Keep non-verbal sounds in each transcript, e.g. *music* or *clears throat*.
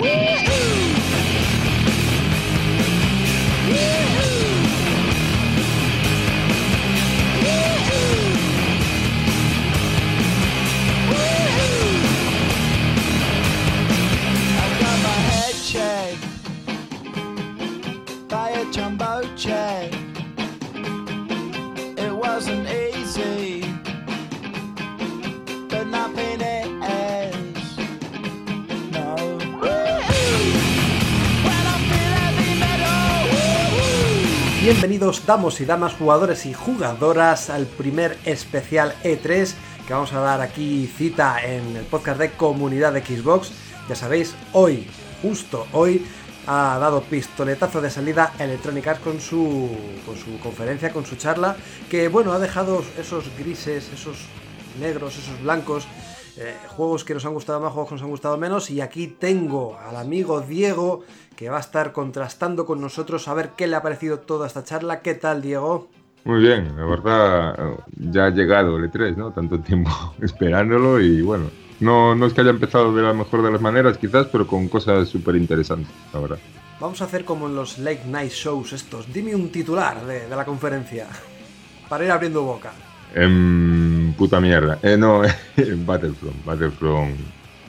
Yeah! Damos y damas, jugadores y jugadoras al primer especial E3 que vamos a dar aquí cita en el podcast de comunidad de Xbox. Ya sabéis, hoy, justo hoy, ha dado pistoletazo de salida Electronic Arts con su, con su conferencia, con su charla, que bueno, ha dejado esos grises, esos negros, esos blancos, eh, juegos que nos han gustado más, juegos que nos han gustado menos, y aquí tengo al amigo Diego que va a estar contrastando con nosotros a ver qué le ha parecido toda esta charla. ¿Qué tal, Diego? Muy bien, la verdad ya ha llegado el E3, ¿no? Tanto tiempo *laughs* esperándolo y bueno, no, no es que haya empezado de la mejor de las maneras quizás, pero con cosas súper interesantes, la verdad. Vamos a hacer como en los late night shows estos. Dime un titular de, la conferencia para ir abriendo boca. En puta mierda. Eh, no, *laughs* en Battlefront. Battlefront.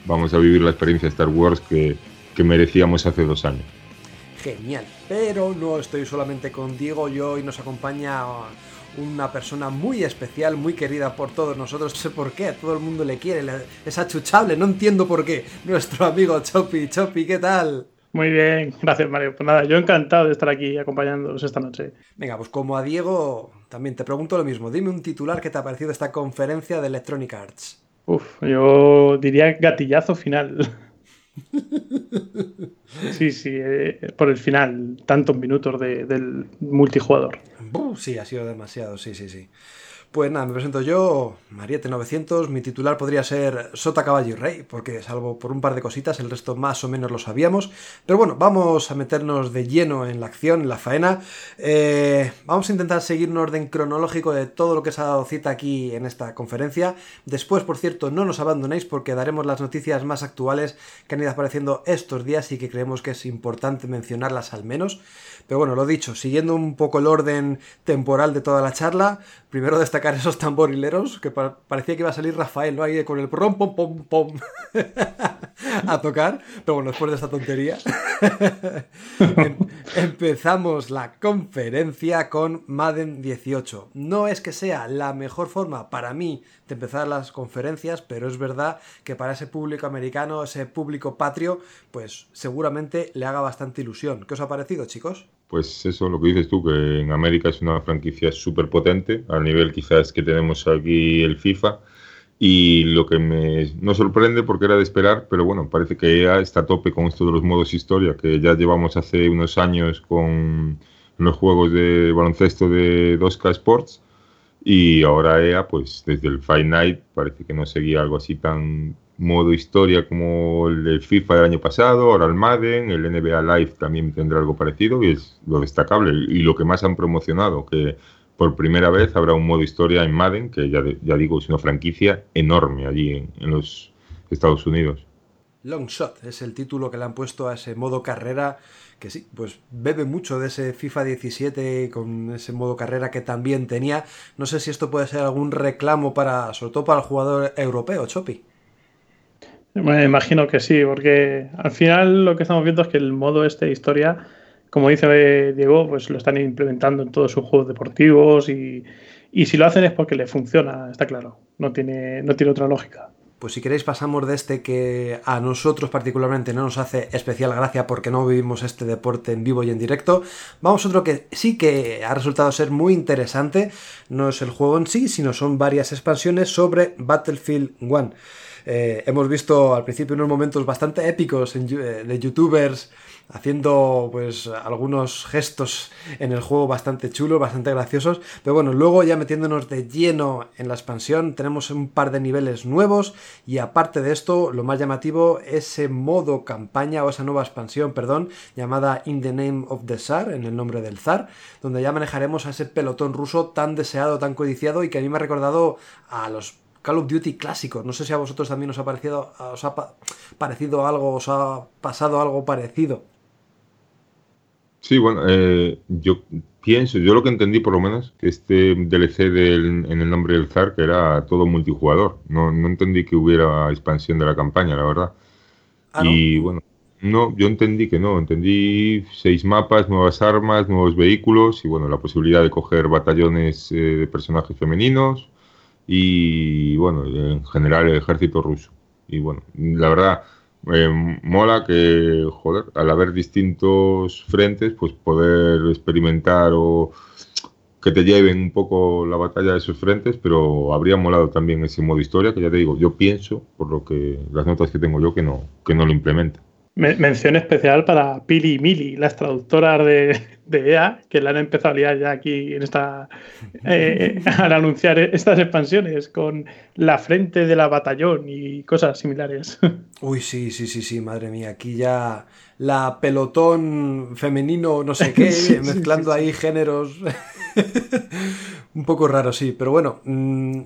Vamos a vivir la experiencia de Star Wars que que merecíamos hace dos años. Genial, pero no estoy solamente con Diego, yo hoy nos acompaña una persona muy especial, muy querida por todos nosotros, no sé por qué, todo el mundo le quiere, es achuchable, no entiendo por qué. Nuestro amigo Chopi, Chopi, ¿qué tal? Muy bien, gracias Mario. Pues nada, yo encantado de estar aquí acompañándolos esta noche. Venga, pues como a Diego, también te pregunto lo mismo. Dime un titular que te ha parecido esta conferencia de Electronic Arts. Uf, yo diría gatillazo final. *laughs* Sí, sí, eh, por el final, tantos minutos del multijugador. sí, ha sido demasiado, sí, sí, sí. Pues nada, me presento yo, Mariette900, mi titular podría ser Sota Caballo y Rey, porque salvo por un par de cositas, el resto más o menos lo sabíamos. Pero bueno, vamos a meternos de lleno en la acción, en la faena. Eh, vamos a intentar seguir un orden cronológico de todo lo que se ha dado cita aquí en esta conferencia. Después, por cierto, no nos abandonéis porque daremos las noticias más actuales que han ido apareciendo estos días y que creemos que es importante mencionarlas al menos. Pero bueno, lo dicho, siguiendo un poco el orden temporal de toda la charla, primero destacar esos tamborileros, que parecía que iba a salir Rafael, ¿no? Ahí con el pom pom pom pom *laughs* a tocar, pero bueno, después de esta tontería, *laughs* em, empezamos la conferencia con Madden 18. No es que sea la mejor forma para mí de empezar las conferencias, pero es verdad que para ese público americano, ese público patrio, pues seguramente le haga bastante ilusión. ¿Qué os ha parecido, chicos? Pues eso, lo que dices tú, que en América es una franquicia súper potente, al nivel quizás que tenemos aquí el FIFA. Y lo que me no sorprende porque era de esperar, pero bueno, parece que EA está a tope con esto de los modos historia, que ya llevamos hace unos años con los juegos de baloncesto de 2K Sports. Y ahora EA, pues desde el Fight Night, parece que no seguía algo así tan, modo historia como el FIFA del año pasado, ahora el Madden, el NBA Live también tendrá algo parecido y es lo destacable y lo que más han promocionado, que por primera vez habrá un modo historia en Madden, que ya, ya digo es una franquicia enorme allí en, los Estados Unidos. Long Shot es el título que le han puesto a ese modo carrera que sí, pues bebe mucho de ese FIFA 17 con ese modo carrera que también tenía. No sé si esto puede ser algún reclamo para, sobre todo para el jugador europeo, Chopi. Me imagino que sí, porque al final lo que estamos viendo es que el modo este historia, como dice Diego, pues lo están implementando en todos sus juegos deportivos y, si lo hacen es porque le funciona, está claro. No tiene, no tiene otra lógica. Pues si queréis pasamos de este que a nosotros particularmente no nos hace especial gracia porque no vivimos este deporte en vivo y en directo. Vamos a otro que sí que ha resultado ser muy interesante. No es el juego en sí, sino son varias expansiones sobre Battlefield 1. Eh, hemos visto al principio unos momentos bastante épicos eh, de youtubers haciendo pues algunos gestos en el juego bastante chulos, bastante graciosos, pero bueno, luego ya metiéndonos de lleno en la expansión tenemos un par de niveles nuevos. Y aparte de esto, lo más llamativo, ese modo campaña o esa nueva expansión, perdón, llamada In the Name of the Tsar, en el nombre del zar, donde ya manejaremos a ese pelotón ruso tan deseado, tan codiciado y que a mí me ha recordado a los Call of Duty clásico. No sé si a vosotros también os ha parecido, os ha parecido algo, os ha pasado algo parecido. Sí, bueno, eh, yo pienso, yo lo que entendí por lo menos, que este DLC del, en el nombre del zar, que era todo multijugador. No, no entendí que hubiera expansión de la campaña, la verdad. Ah, y bueno, no, yo entendí que no, entendí seis mapas, nuevas armas, nuevos vehículos y bueno, la posibilidad de coger batallones eh, de personajes femeninos y bueno, en general el ejército ruso. Y bueno, la verdad, eh, mola que, joder, al haber distintos frentes, pues poder experimentar o que te lleven un poco la batalla de esos frentes, pero habría molado también ese modo historia, que ya te digo, yo pienso, por lo que las notas que tengo yo, que no, que no lo implementa. Mención especial para Pili y Mili, las traductoras de, EA, que la han empezado a liar ya aquí en esta eh, al anunciar estas expansiones con la frente de la batallón y cosas similares. Uy, sí, sí, sí, sí, madre mía, aquí ya la pelotón femenino, no sé qué, *laughs* mezclando ahí géneros *laughs* un poco raro, sí, pero bueno. Mm,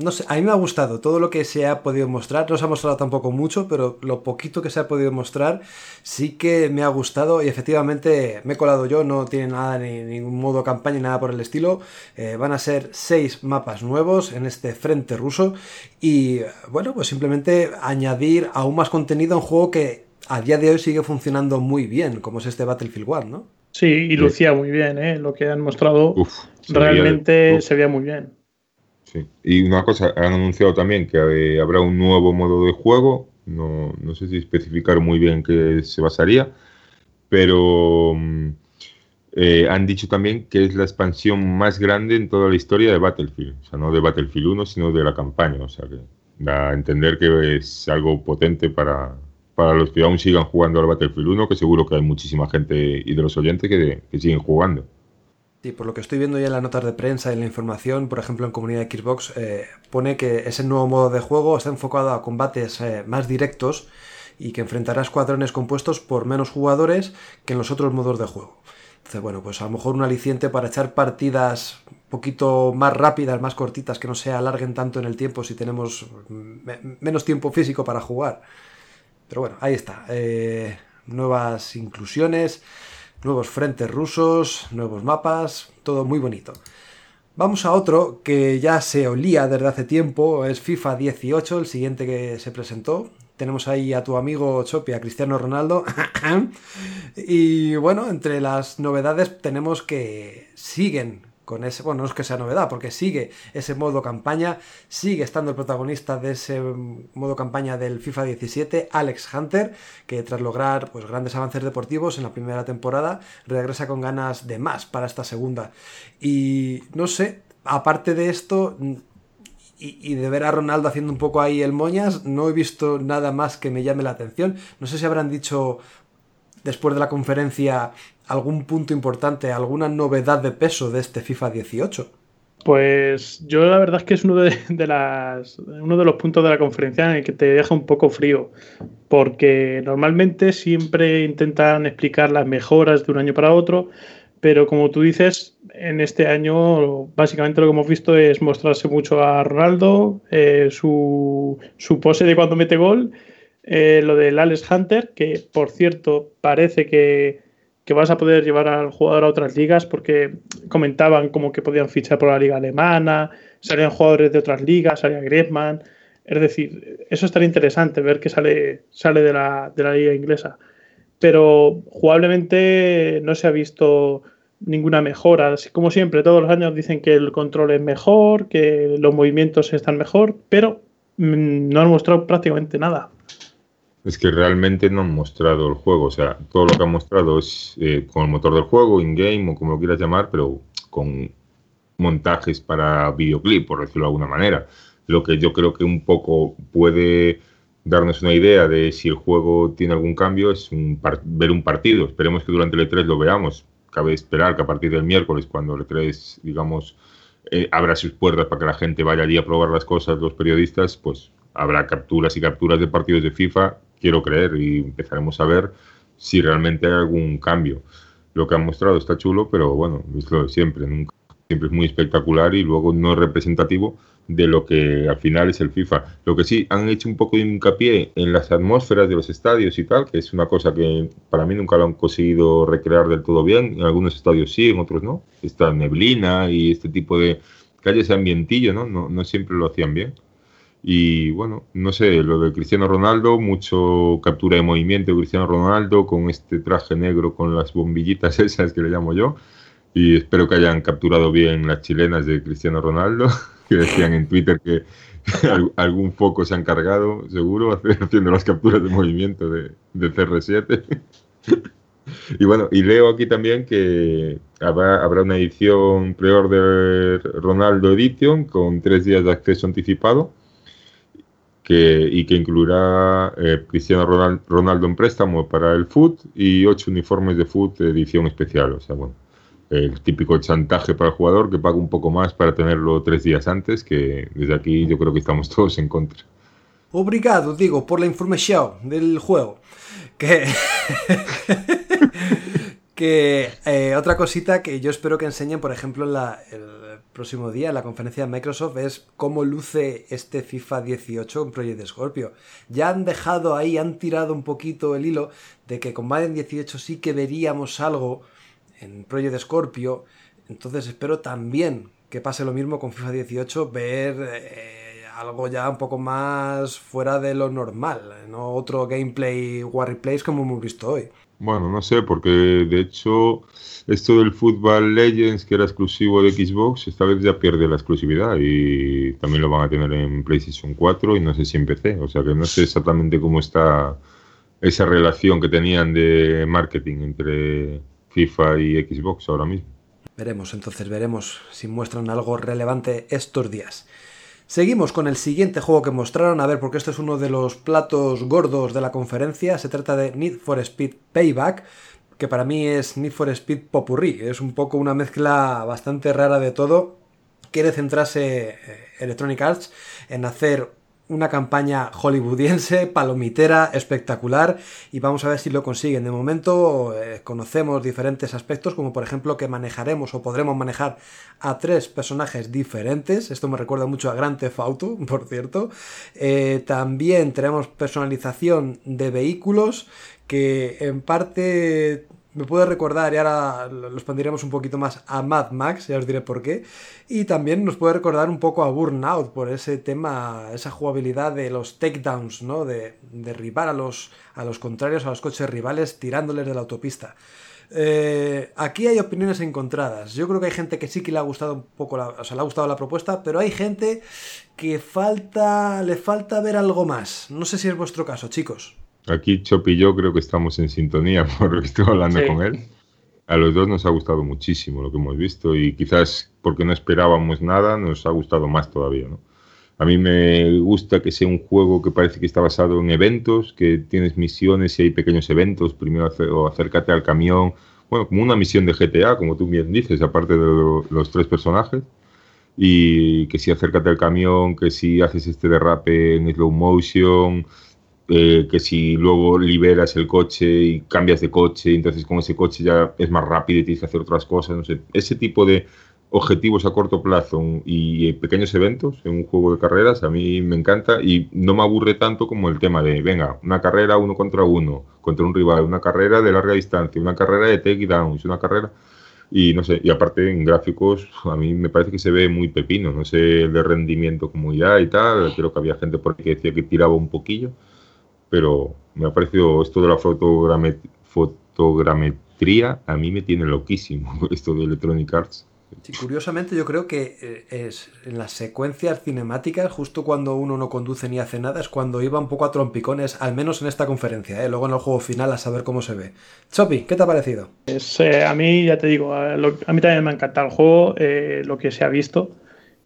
no sé, a mí me ha gustado todo lo que se ha podido mostrar. No se ha mostrado tampoco mucho, pero lo poquito que se ha podido mostrar sí que me ha gustado y efectivamente me he colado yo. No tiene nada, ni ningún modo campaña, ni nada por el estilo. Eh, van a ser seis mapas nuevos en este frente ruso y bueno, pues simplemente añadir aún más contenido a un juego que a día de hoy sigue funcionando muy bien, como es este Battlefield 1, ¿no? Sí, y lucía muy bien, ¿eh? Lo que han mostrado realmente se veía muy bien. Y una cosa, han anunciado también que eh, habrá un nuevo modo de juego. No, no sé si especificar muy bien qué se basaría, pero mm, eh, han dicho también que es la expansión más grande en toda la historia de Battlefield. O sea, no de Battlefield 1, sino de la campaña. O sea, que da a entender que es algo potente para, para los que aún sigan jugando al Battlefield 1, que seguro que hay muchísima gente y de los oyentes que siguen jugando. Sí, por lo que estoy viendo ya en las notas de prensa y en la información, por ejemplo en comunidad de Xbox, eh, pone que ese nuevo modo de juego está enfocado a combates eh, más directos y que enfrentará escuadrones compuestos por menos jugadores que en los otros modos de juego. Entonces, bueno, pues a lo mejor un aliciente para echar partidas un poquito más rápidas, más cortitas, que no se alarguen tanto en el tiempo si tenemos menos tiempo físico para jugar. Pero bueno, ahí está. Eh, nuevas inclusiones nuevos frentes rusos, nuevos mapas, todo muy bonito. Vamos a otro que ya se olía desde hace tiempo, es FIFA 18, el siguiente que se presentó. Tenemos ahí a tu amigo Chopi, a Cristiano Ronaldo. *clears throat* y bueno, entre las novedades tenemos que siguen con ese, bueno, no es que sea novedad, porque sigue ese modo campaña, sigue estando el protagonista de ese modo campaña del FIFA 17, Alex Hunter, que tras lograr pues, grandes avances deportivos en la primera temporada, regresa con ganas de más para esta segunda. Y no sé, aparte de esto, y, de ver a Ronaldo haciendo un poco ahí el moñas, no he visto nada más que me llame la atención. No sé si habrán dicho después de la conferencia algún punto importante, alguna novedad de peso de este FIFA 18? Pues yo la verdad es que es uno *laughs* de, las, uno de los puntos de la conferencia en el que te deja un poco frío, porque normalmente siempre intentan explicar las mejoras de un año para otro, pero como tú dices, en este año básicamente lo que hemos visto es mostrarse mucho a Ronaldo, eh, su, su, pose de cuando mete gol, eh, lo del Alex Hunter, que por cierto parece que que vas a poder llevar al jugador a otras ligas porque comentaban como que podían fichar por la liga alemana, salían jugadores de otras ligas, salía Griezmann. Es decir, eso estaría interesante ver que sale, sale de, la, de la liga inglesa. Pero jugablemente no se ha visto ninguna mejora. Como siempre, todos los años dicen que el control es mejor, que los movimientos están mejor, pero mm, no han mostrado prácticamente nada es que realmente no han mostrado el juego. O sea, todo lo que han mostrado es eh, con el motor del juego, in-game o como lo quieras llamar, pero con montajes para videoclip, por decirlo de alguna manera. Lo que yo creo que un poco puede darnos una idea de si el juego tiene algún cambio es ver un partido. Esperemos que durante el E3 lo veamos. Cabe esperar que a partir del miércoles, cuando el E3, digamos, eh, abra sus puertas para que la gente vaya allí a probar las cosas, los periodistas, pues habrá capturas y capturas de partidos de FIFA quiero creer y empezaremos a ver si realmente hay algún cambio. Lo que han mostrado está chulo, pero bueno, es lo de siempre, siempre es muy espectacular y luego no es representativo de lo que al final es el FIFA. Lo que sí, han hecho un poco de hincapié en las atmósferas de los estadios y tal, que es una cosa que para mí nunca lo han conseguido recrear del todo bien. En algunos estadios sí, en otros no. Esta neblina y este tipo de calles ambientillo, ¿no? ¿no? No siempre lo hacían bien. Y bueno, no sé, lo de Cristiano Ronaldo, mucho captura de movimiento Cristiano Ronaldo con este traje negro con las bombillitas *laughs* esas que le llamo yo. Y espero que hayan capturado bien las chilenas de Cristiano Ronaldo. *laughs* que decían en Twitter que *laughs* algún foco se han cargado, seguro, haciendo las capturas de movimiento de, de CR7. y bueno, y leo aquí también que habrá, habrá una edición pre-order Ronaldo Edition con tres días de acceso anticipado que, y que incluirá eh, Cristiano Ronaldo en préstamo para el FUT y ocho uniformes de FUT edición especial. O sea, bueno, el típico chantaje para el jugador que paga un poco más para tenerlo tres días antes, que desde aquí yo creo que estamos *laughs* todos en contra. Obrigado, digo, por la información del juego. Que, *laughs* que eh, otra cosita que yo espero que enseñen, por ejemplo, la, próximo día, en la conferencia de Microsoft, es cómo luce este FIFA 18 en Project Scorpio. Ya han dejado ahí, han tirado un poquito el hilo de que con Madden 18 sí que veríamos algo en Project Scorpio. Entonces espero también que pase lo mismo con FIFA 18, ver eh, algo ya un poco más fuera de lo normal, no otro gameplay war replays como hemos visto hoy. Bueno, no sé, porque de hecho esto del Football Legends que era exclusivo de Xbox, esta vez ya pierde la exclusividad y también lo van a tener en PlayStation 4 y no sé si en PC, o sea que no sé exactamente cómo está esa relación que tenían de marketing entre FIFA y Xbox ahora mismo. Veremos, entonces veremos si muestran algo relevante estos días. Seguimos con el siguiente juego que mostraron, a ver, porque este es uno de los platos gordos de la conferencia. Se trata de Need for Speed Payback, que para mí es Need for Speed Popurrí. Es un poco una mezcla bastante rara de todo. Quiere centrarse eh, Electronic Arts en hacer una campaña hollywoodiense, palomitera, espectacular y vamos a ver si lo consiguen. De momento eh, conocemos diferentes aspectos como por ejemplo que manejaremos o podremos manejar a tres personajes diferentes. Esto me recuerda mucho a Grand Theft Auto, *laughs* por cierto. Eh, también tenemos personalización de vehículos que en parte me puede recordar, y ahora lo expandiremos un poquito más a Mad Max, ya os diré por qué, y también nos puede recordar un poco a Burnout por ese tema, esa jugabilidad de los takedowns, ¿no? De derribar a los, a los contrarios, a los coches rivales, tirándoles de la autopista. Eh, aquí hay opiniones encontradas. Yo creo que hay gente que sí que le ha gustado un poco, la, o sea, le ha gustado la propuesta, pero hay gente que falta, le falta ver algo más. No sé si es vuestro caso, chicos. Aquí Chop y yo creo que estamos en sintonía *laughs* por lo que estoy hablando con él. A los dos nos ha gustado muchísimo lo que hemos visto y quizás porque no esperábamos nada nos ha gustado más todavía. ¿no? A mí me gusta que sea un juego que parece que está basado en eventos, que tienes misiones y hay pequeños eventos. Primero o acércate al camión, bueno, como una misión de GTA, como tú bien dices, aparte de los tres personajes. Y que si acércate al camión, que si haces este derrape en slow motion, eh, que si luego liberas el coche y cambias de coche, entonces con ese coche ya es más rápido y tienes que hacer otras cosas, no sé, ese tipo de objetivos a corto plazo y pequeños eventos en un juego de carreras a mí me encanta y no me aburre tanto como el tema de, venga, una carrera uno contra uno, contra un rival, una carrera de larga distancia, una carrera de takedowns, una carrera... Y no sé, y aparte en gráficos a mí me parece que se ve muy pepino, no sé el de rendimiento como ya y tal, creo que había gente por ahí que decía que tiraba un poquillo, pero me ha parecido esto de la fotogrametría, a mí me tiene loquísimo *laughs* esto de Electronic Arts. curiosamente yo creo que eh, es en las secuencias cinemáticas, justo cuando uno no conduce ni hace nada, es cuando iba un poco a trompicones, al menos en esta conferencia, ¿eh? luego en el juego final a saber cómo se ve. Chopi, ¿qué te ha parecido? Eh, a mí, ya te digo, a, mí también me ha encantado el juego, lo que se ha visto.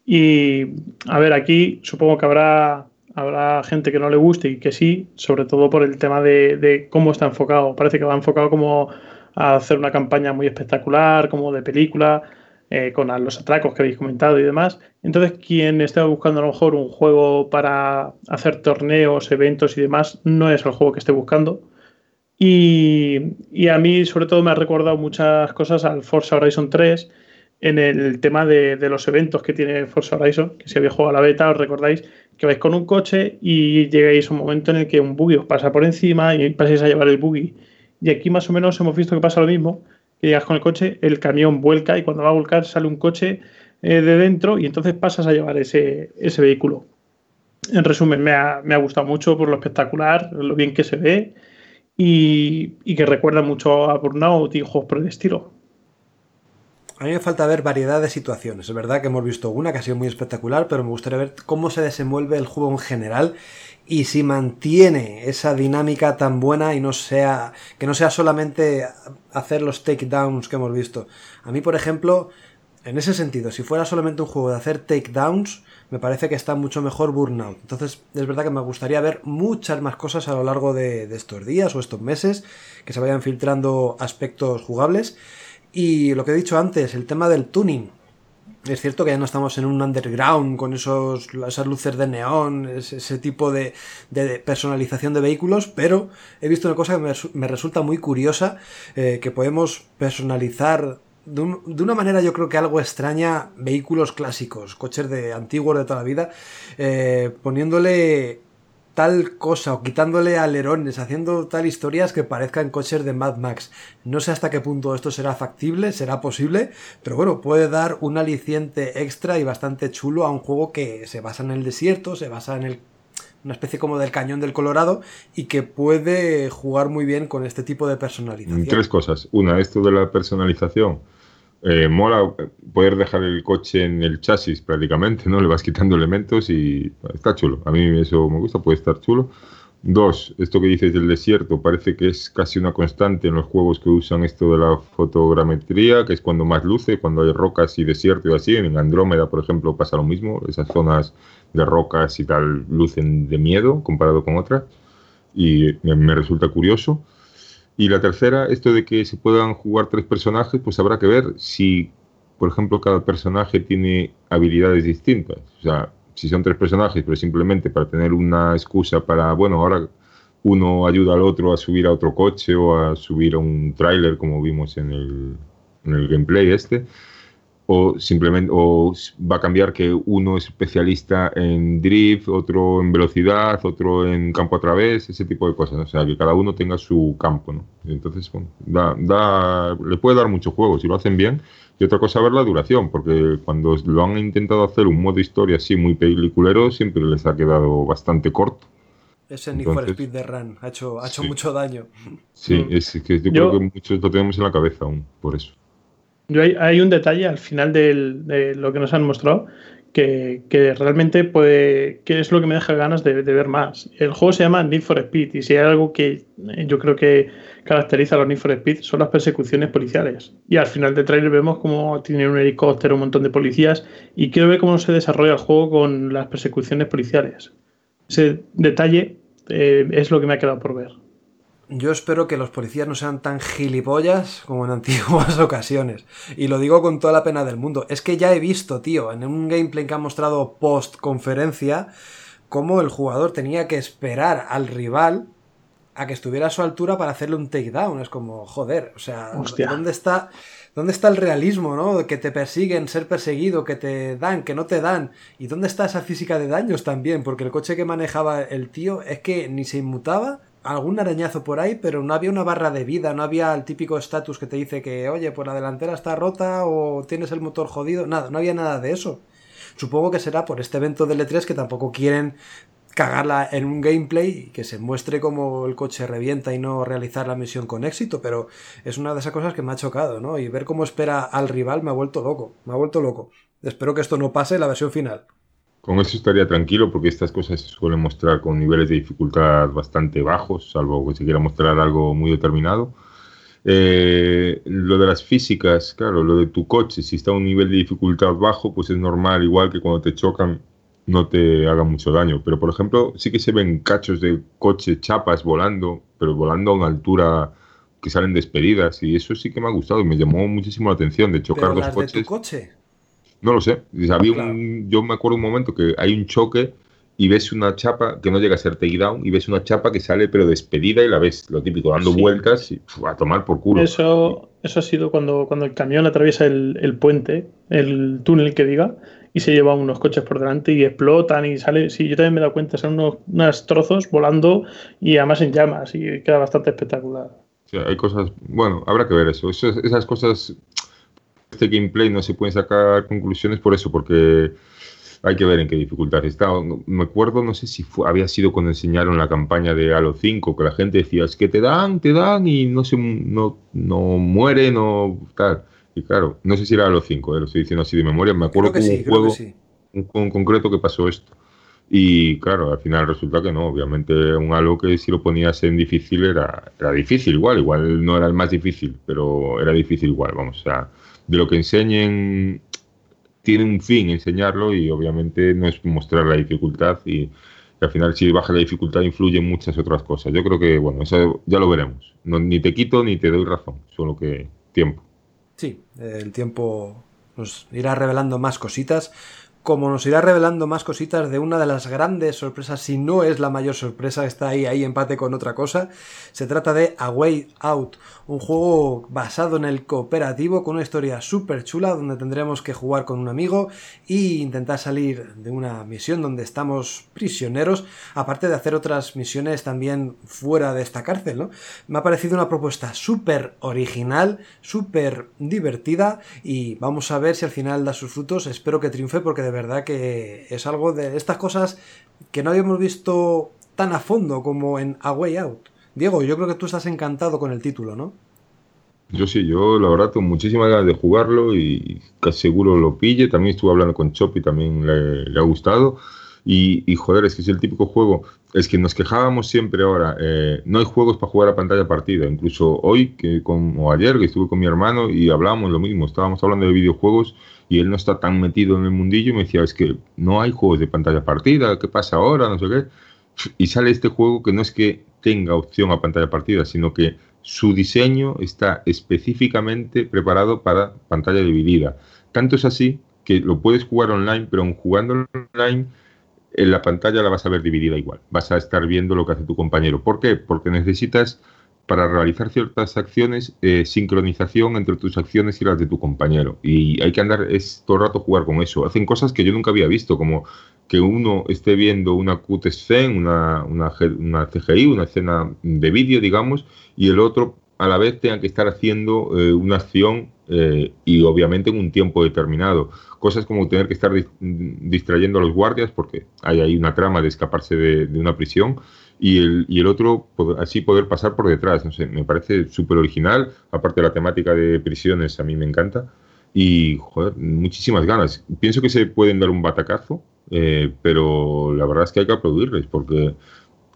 Y a ver, aquí supongo que habrá Habrá gente que no le guste y que sí, sobre todo por el tema de, cómo está enfocado. Parece que va enfocado como a hacer una campaña muy espectacular, como de película, eh, con los atracos que habéis comentado y demás. Entonces, quien esté buscando a lo mejor un juego para hacer torneos, eventos y demás, no es el juego que esté buscando. Y, y a mí, sobre todo, me ha recordado muchas cosas al Forza Horizon 3 en el tema de, los eventos que tiene Forza Horizon, que si habéis jugado a la beta, os recordáis que vais con un coche y llegáis a un momento en el que un buggy os pasa por encima y pasáis a llevar el buggy. Y aquí más o menos hemos visto que pasa lo mismo, que llegas con el coche, el camión vuelca y cuando va a volcar sale un coche eh, de dentro y entonces pasas a llevar ese, vehículo. En resumen, me ha, gustado mucho por lo espectacular, lo bien que se ve y, y que recuerda mucho a Burnout y juegos por el estilo. A mí me falta ver variedad de situaciones. Es verdad que hemos visto una que ha sido muy espectacular, pero me gustaría ver cómo se desenvuelve el juego en general y si mantiene esa dinámica tan buena y no sea que no sea solamente hacer los takedowns que hemos visto. A mí, por ejemplo, en ese sentido, si fuera solamente un juego de hacer takedowns, me parece que está mucho mejor Burnout. Entonces, es verdad que me gustaría ver muchas más cosas a lo largo de, de estos días o estos meses, que se vayan filtrando aspectos jugables. Y lo que he dicho antes, el tema del tuning. Es cierto que ya no estamos en un underground con esos, esas luces de neón, ese, tipo de, personalización de vehículos, pero he visto una cosa que me, resulta muy curiosa, eh, que podemos personalizar de, una manera yo creo que algo extraña vehículos clásicos, coches de antiguos de toda la vida, eh, poniéndole tal cosa o quitándole alerones, haciendo tal historias que parezcan coches de Mad Max. No sé hasta qué punto esto será factible, será posible, pero bueno, puede dar un aliciente extra y bastante chulo a un juego que se basa en el desierto, se basa en el una especie como del cañón del Colorado y que puede jugar muy bien con este tipo de personalización. Tres cosas. Una, esto de la personalización eh, mola poder dejar el coche en el chasis prácticamente, ¿no? Le vas quitando elementos y está chulo. A mí eso me gusta, puede estar chulo. Dos, esto que dices del desierto parece que es casi una constante en los juegos que usan esto de la fotogrametría, que es cuando más luce, cuando hay rocas y desierto y así. En Andrómeda, por ejemplo, pasa lo mismo. Esas zonas de rocas y tal lucen de miedo comparado con otras. Y me resulta curioso. Y la tercera, esto de que se puedan jugar tres personajes, pues habrá que ver si, por ejemplo, cada personaje tiene habilidades distintas. O sea, si son tres personajes, pero simplemente para tener una excusa para, bueno, ahora uno ayuda al otro a subir a otro coche o a subir a un tráiler, como vimos en el, en el gameplay este, o simplemente o va a cambiar que uno es especialista en drift, otro en velocidad, otro en campo a través, ese tipo de cosas. O sea, que cada uno tenga su campo, ¿no? entonces, bueno, da, da, le puede dar mucho juego si lo hacen bien. Y otra cosa, ver la duración, porque cuando lo han intentado hacer un modo historia así muy peliculero, siempre les ha quedado bastante corto. Ese Need for Speed de Run ha hecho, ha hecho mucho daño. Sí, es que yo, creo que muchos lo tenemos en la cabeza aún, por eso hay, un detalle al final de lo que nos han mostrado que, realmente puede, que es lo que me deja ganas de, ver más. El juego se llama Need for Speed y si hay algo que eh, yo creo que caracteriza a los Need for Speed son las persecuciones policiales. Y al final del trailer vemos cómo tiene un helicóptero, un montón de policías y quiero ver cómo se desarrolla el juego con las persecuciones policiales. Ese detalle eh, es lo que me ha quedado por ver. Yo espero que los policías no sean tan gilipollas como en *laughs* antiguas ocasiones. Y lo digo con toda la pena del mundo. Es que ya he visto, tío, en un gameplay que ha mostrado post conferencia, cómo el jugador tenía que esperar al rival a que estuviera a su altura para hacerle un takedown. Es como, joder, o sea, ¿dónde está, ¿dónde está el realismo, no? Que te persiguen, ser perseguido, que te dan, que no te dan. ¿Y dónde está esa física de daños también? Porque el coche que manejaba el tío es que ni se inmutaba algún arañazo por ahí, pero no había una barra de vida, no había el típico estatus que te dice que, oye, pues la delantera está rota o tienes el motor jodido, nada, no había nada de eso. Supongo que será por este evento de E3 que tampoco quieren cagarla en un gameplay y que se muestre cómo el coche revienta y no realizar la misión con éxito, pero es una de esas cosas que me ha chocado, ¿no? Y ver cómo espera al rival me ha vuelto loco, me ha vuelto loco. Espero que esto no pase en la versión final. Con eso estaría tranquilo porque estas cosas se suelen mostrar con niveles de dificultad bastante bajos, salvo que se quiera mostrar algo muy determinado. Eh, lo de las físicas, claro, lo de tu coche, si está a un nivel de dificultad bajo, pues es normal, igual que cuando te chocan no te haga mucho daño. Pero por ejemplo, sí que se ven cachos de coche, chapas volando, pero volando a una altura que salen despedidas y eso sí que me ha gustado y me llamó muchísimo la atención de chocar dos coches. De tu coche? No lo sé. Había un, yo me acuerdo un momento que hay un choque y ves una chapa que no llega a ser takedown y ves una chapa que sale pero despedida y la ves, lo típico, dando vueltas y a tomar por culo. Eso, eso ha sido cuando, cuando el camión atraviesa el, puente, el túnel que diga, y se lleva unos coches por delante y explotan y sale. Sí, yo también me he dado cuenta, son unos, unos trozos volando y además en llamas y queda bastante espectacular. Sí, hay cosas, bueno, habrá que ver eso. esas cosas, este gameplay no se pueden sacar conclusiones por eso, porque hay que ver en qué dificultad está. Me acuerdo, no sé si había sido cuando enseñaron la campaña de Halo 5, que la gente decía, es que te dan, te dan y no se no, no muere, no tal. Y claro, no sé si era Halo 5, eh, lo estoy diciendo así de memoria, me acuerdo que, un juego, un juego en concreto que pasó esto. Y claro, al final resulta que no, obviamente un Halo que si lo ponías en difícil era, era difícil igual, igual no era el más difícil, pero era difícil igual, vamos, o sea, de lo que enseñen tiene un fin enseñarlo y obviamente no es mostrar la dificultad y, al final si baja la dificultad influye en muchas otras cosas. Yo creo que, bueno, eso ya lo veremos. ni te quito ni te doy razón, solo que tiempo. Sí, el tiempo nos irá revelando más cositas como nos irá revelando más cositas de una de las grandes sorpresas, si no es la mayor sorpresa, está ahí, ahí empate con otra cosa. Se trata de A Way Out, un juego basado en el cooperativo con una historia súper chula donde tendremos que jugar con un amigo e intentar salir de una misión donde estamos prisioneros, aparte de hacer otras misiones también fuera de esta cárcel, ¿no? Me ha parecido una propuesta súper original, súper divertida y vamos a ver si al final da sus frutos. Espero que triunfe porque de verdad que es algo de estas cosas que no habíamos visto tan a fondo como en A Way Out. Diego, yo creo que tú estás encantado con el título, ¿no? Yo sí, yo la verdad tengo muchísimas ganas de jugarlo y casi seguro lo pille. También estuve hablando con Chop y también le, ha gustado. Y, joder, es que es el típico juego. Es que nos quejábamos siempre ahora. Eh, no hay juegos para jugar a pantalla partida. Incluso hoy, que como ayer, que estuve con mi hermano y hablábamos lo mismo. Estábamos hablando de videojuegos y él no está tan metido en el mundillo y me decía, es que no hay juegos de pantalla partida, ¿qué pasa ahora? No sé qué. Y sale este juego que no es que tenga opción a pantalla partida, sino que su diseño está específicamente preparado para pantalla dividida. Tanto es así que lo puedes jugar online, pero jugando online en la pantalla la vas a ver dividida igual. Vas a estar viendo lo que hace tu compañero. ¿Por qué? Porque necesitas para realizar ciertas acciones, eh, sincronización entre tus acciones y las de tu compañero. Y hay que andar es, todo el rato jugar con eso. Hacen cosas que yo nunca había visto, como que uno esté viendo una cutscene, una, una, una CGI, una escena de vídeo, digamos, y el otro a la vez tenga que estar haciendo eh, una acción eh, y obviamente en un tiempo determinado. Cosas como tener que estar distrayendo a los guardias porque hay ahí una trama de escaparse de, de una prisión y el, y el otro así poder pasar por detrás. No sé, me parece súper original. Aparte de la temática de prisiones, a mí me encanta. Y, joder, muchísimas ganas. Pienso que se pueden dar un batacazo, eh, pero la verdad es que hay que aplaudirles porque,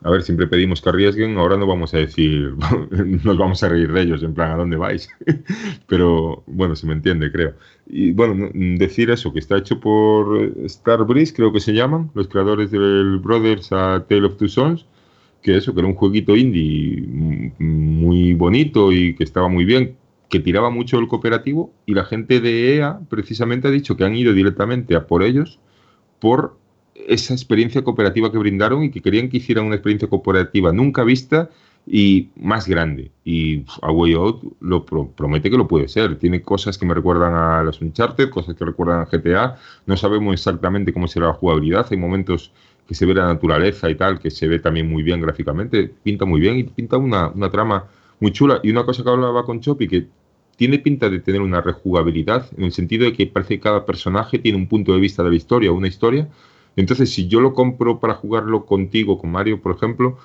a ver, siempre pedimos que arriesguen, ahora no vamos a decir, *laughs* nos vamos a reír de ellos, en plan, ¿a dónde vais? *laughs* pero, bueno, se me entiende, creo. Y, bueno, decir eso, que está hecho por Starbreeze, creo que se llaman, los creadores del Brothers a Tale of Two Sons que eso, que era un jueguito indie muy bonito y que estaba muy bien, que tiraba mucho el cooperativo y la gente de EA precisamente ha dicho que han ido directamente a por ellos por esa experiencia cooperativa que brindaron y que querían que hicieran una experiencia cooperativa nunca vista y más grande. Y A Way Out lo promete que lo puede ser. Tiene cosas que me recuerdan a las Uncharted, cosas que recuerdan a GTA. No sabemos exactamente cómo será la jugabilidad. Hay momentos que se ve la naturaleza y tal, que se ve también muy bien gráficamente, pinta muy bien y pinta una, trama muy chula. Y una cosa que hablaba con Chopi, que tiene pinta de tener una rejugabilidad, en el sentido de que parece que cada personaje tiene un punto de vista de la historia, una historia. Entonces, si yo lo compro para jugarlo contigo, con Mario, por ejemplo,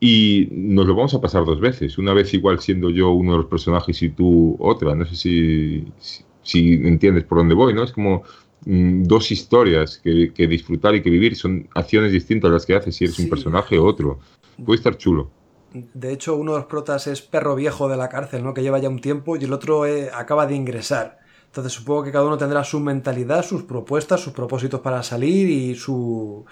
y nos lo vamos a pasar dos veces, una vez igual siendo yo uno de los personajes y tú otra, no sé si, si, si entiendes por dónde voy, ¿no? Es como Mm, dos historias que, disfrutar y que vivir. Son acciones distintas las que haces si eres un personaje o otro. Puede estar chulo. De hecho, uno de los protas es perro viejo de la cárcel, ¿no? Que lleva ya un tiempo y el otro eh, acaba de ingresar. Entonces supongo que cada uno tendrá su mentalidad, sus propuestas, sus propósitos para salir y su,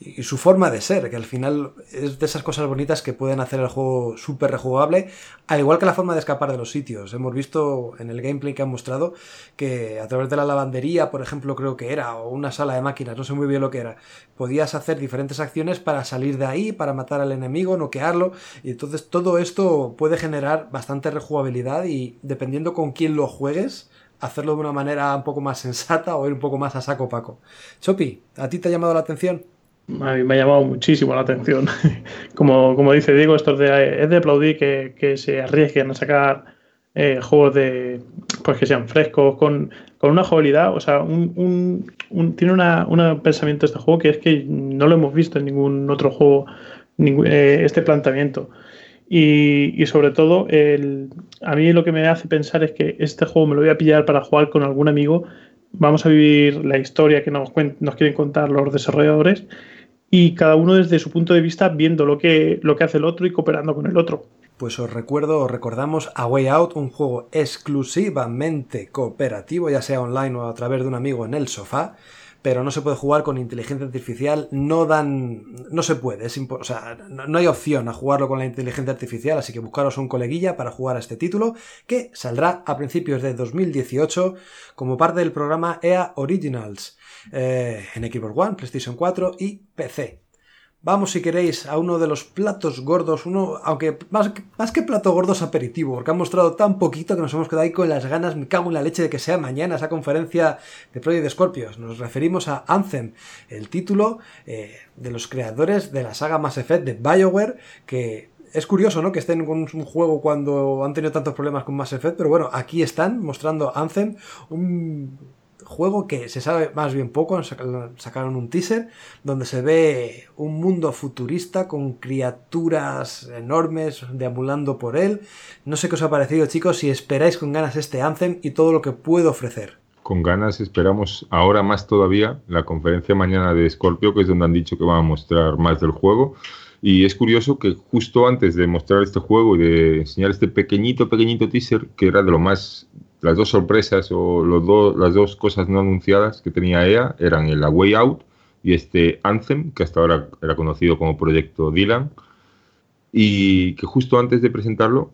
y su forma de ser, que al final es de esas cosas bonitas que pueden hacer el juego súper rejugable, al igual que la forma de escapar de los sitios. Hemos visto en el gameplay que han mostrado que a través de la lavandería, por ejemplo, creo que era, o una sala de máquinas, no sé muy bien lo que era, podías hacer diferentes acciones para salir de ahí, para matar al enemigo, noquearlo, y entonces todo esto puede generar bastante rejugabilidad y dependiendo con quién lo juegues, hacerlo de una manera un poco más sensata o ir un poco más a saco paco. Chopi, ¿a ti te ha llamado la atención? A mí me ha llamado muchísimo la atención. *laughs* como, como dice Diego, esto es de, es de aplaudir que, que, se arriesguen a sacar eh, juegos de pues que sean frescos, con, con una jugabilidad, o sea, un, un, tiene un pensamiento este juego que es que no lo hemos visto en ningún otro juego, ningún, eh, este planteamiento. Y, sobre todo, el, a mí lo que me hace pensar es que este juego me lo voy a pillar para jugar con algún amigo. Vamos a vivir la historia que nos, quieren contar los desarrolladores y cada uno desde su punto de vista viendo lo que, lo que hace el otro y cooperando con el otro. Pues os recuerdo, os recordamos A Way Out, un juego exclusivamente cooperativo, ya sea online o a través de un amigo en el sofá pero no se puede jugar con inteligencia artificial, no dan, no se puede, es o sea, no, hay opción a jugarlo con la inteligencia artificial, así que buscaros un coleguilla para jugar a este título, que saldrá a principios de 2018 como parte del programa EA Originals eh, en Xbox One, PlayStation 4 y PC. Vamos, si queréis, a uno de los platos gordos, uno, aunque más, más que plato gordo es aperitivo, porque han mostrado tan poquito que nos hemos quedado ahí con las ganas, me cago en la leche de que sea mañana esa conferencia de Project Scorpios. Nos referimos a Anthem, el título eh, de los creadores de la saga Mass Effect de BioWare, que es curioso, ¿no? Que estén con un juego cuando han tenido tantos problemas con Mass Effect, pero bueno, aquí están mostrando Anthem, un juego que se sabe más bien poco, sacaron un teaser donde se ve un mundo futurista con criaturas enormes deambulando por él. No sé qué os ha parecido chicos, si esperáis con ganas este Anthem y todo lo que puede ofrecer. Con ganas esperamos ahora más todavía la conferencia mañana de Scorpio, que es donde han dicho que van a mostrar más del juego. Y es curioso que justo antes de mostrar este juego y de enseñar este pequeñito, pequeñito teaser, que era de lo más las dos sorpresas o los las dos cosas no anunciadas que tenía EA eran el Way Out y este Anthem, que hasta ahora era conocido como Proyecto Dylan, y que justo antes de presentarlo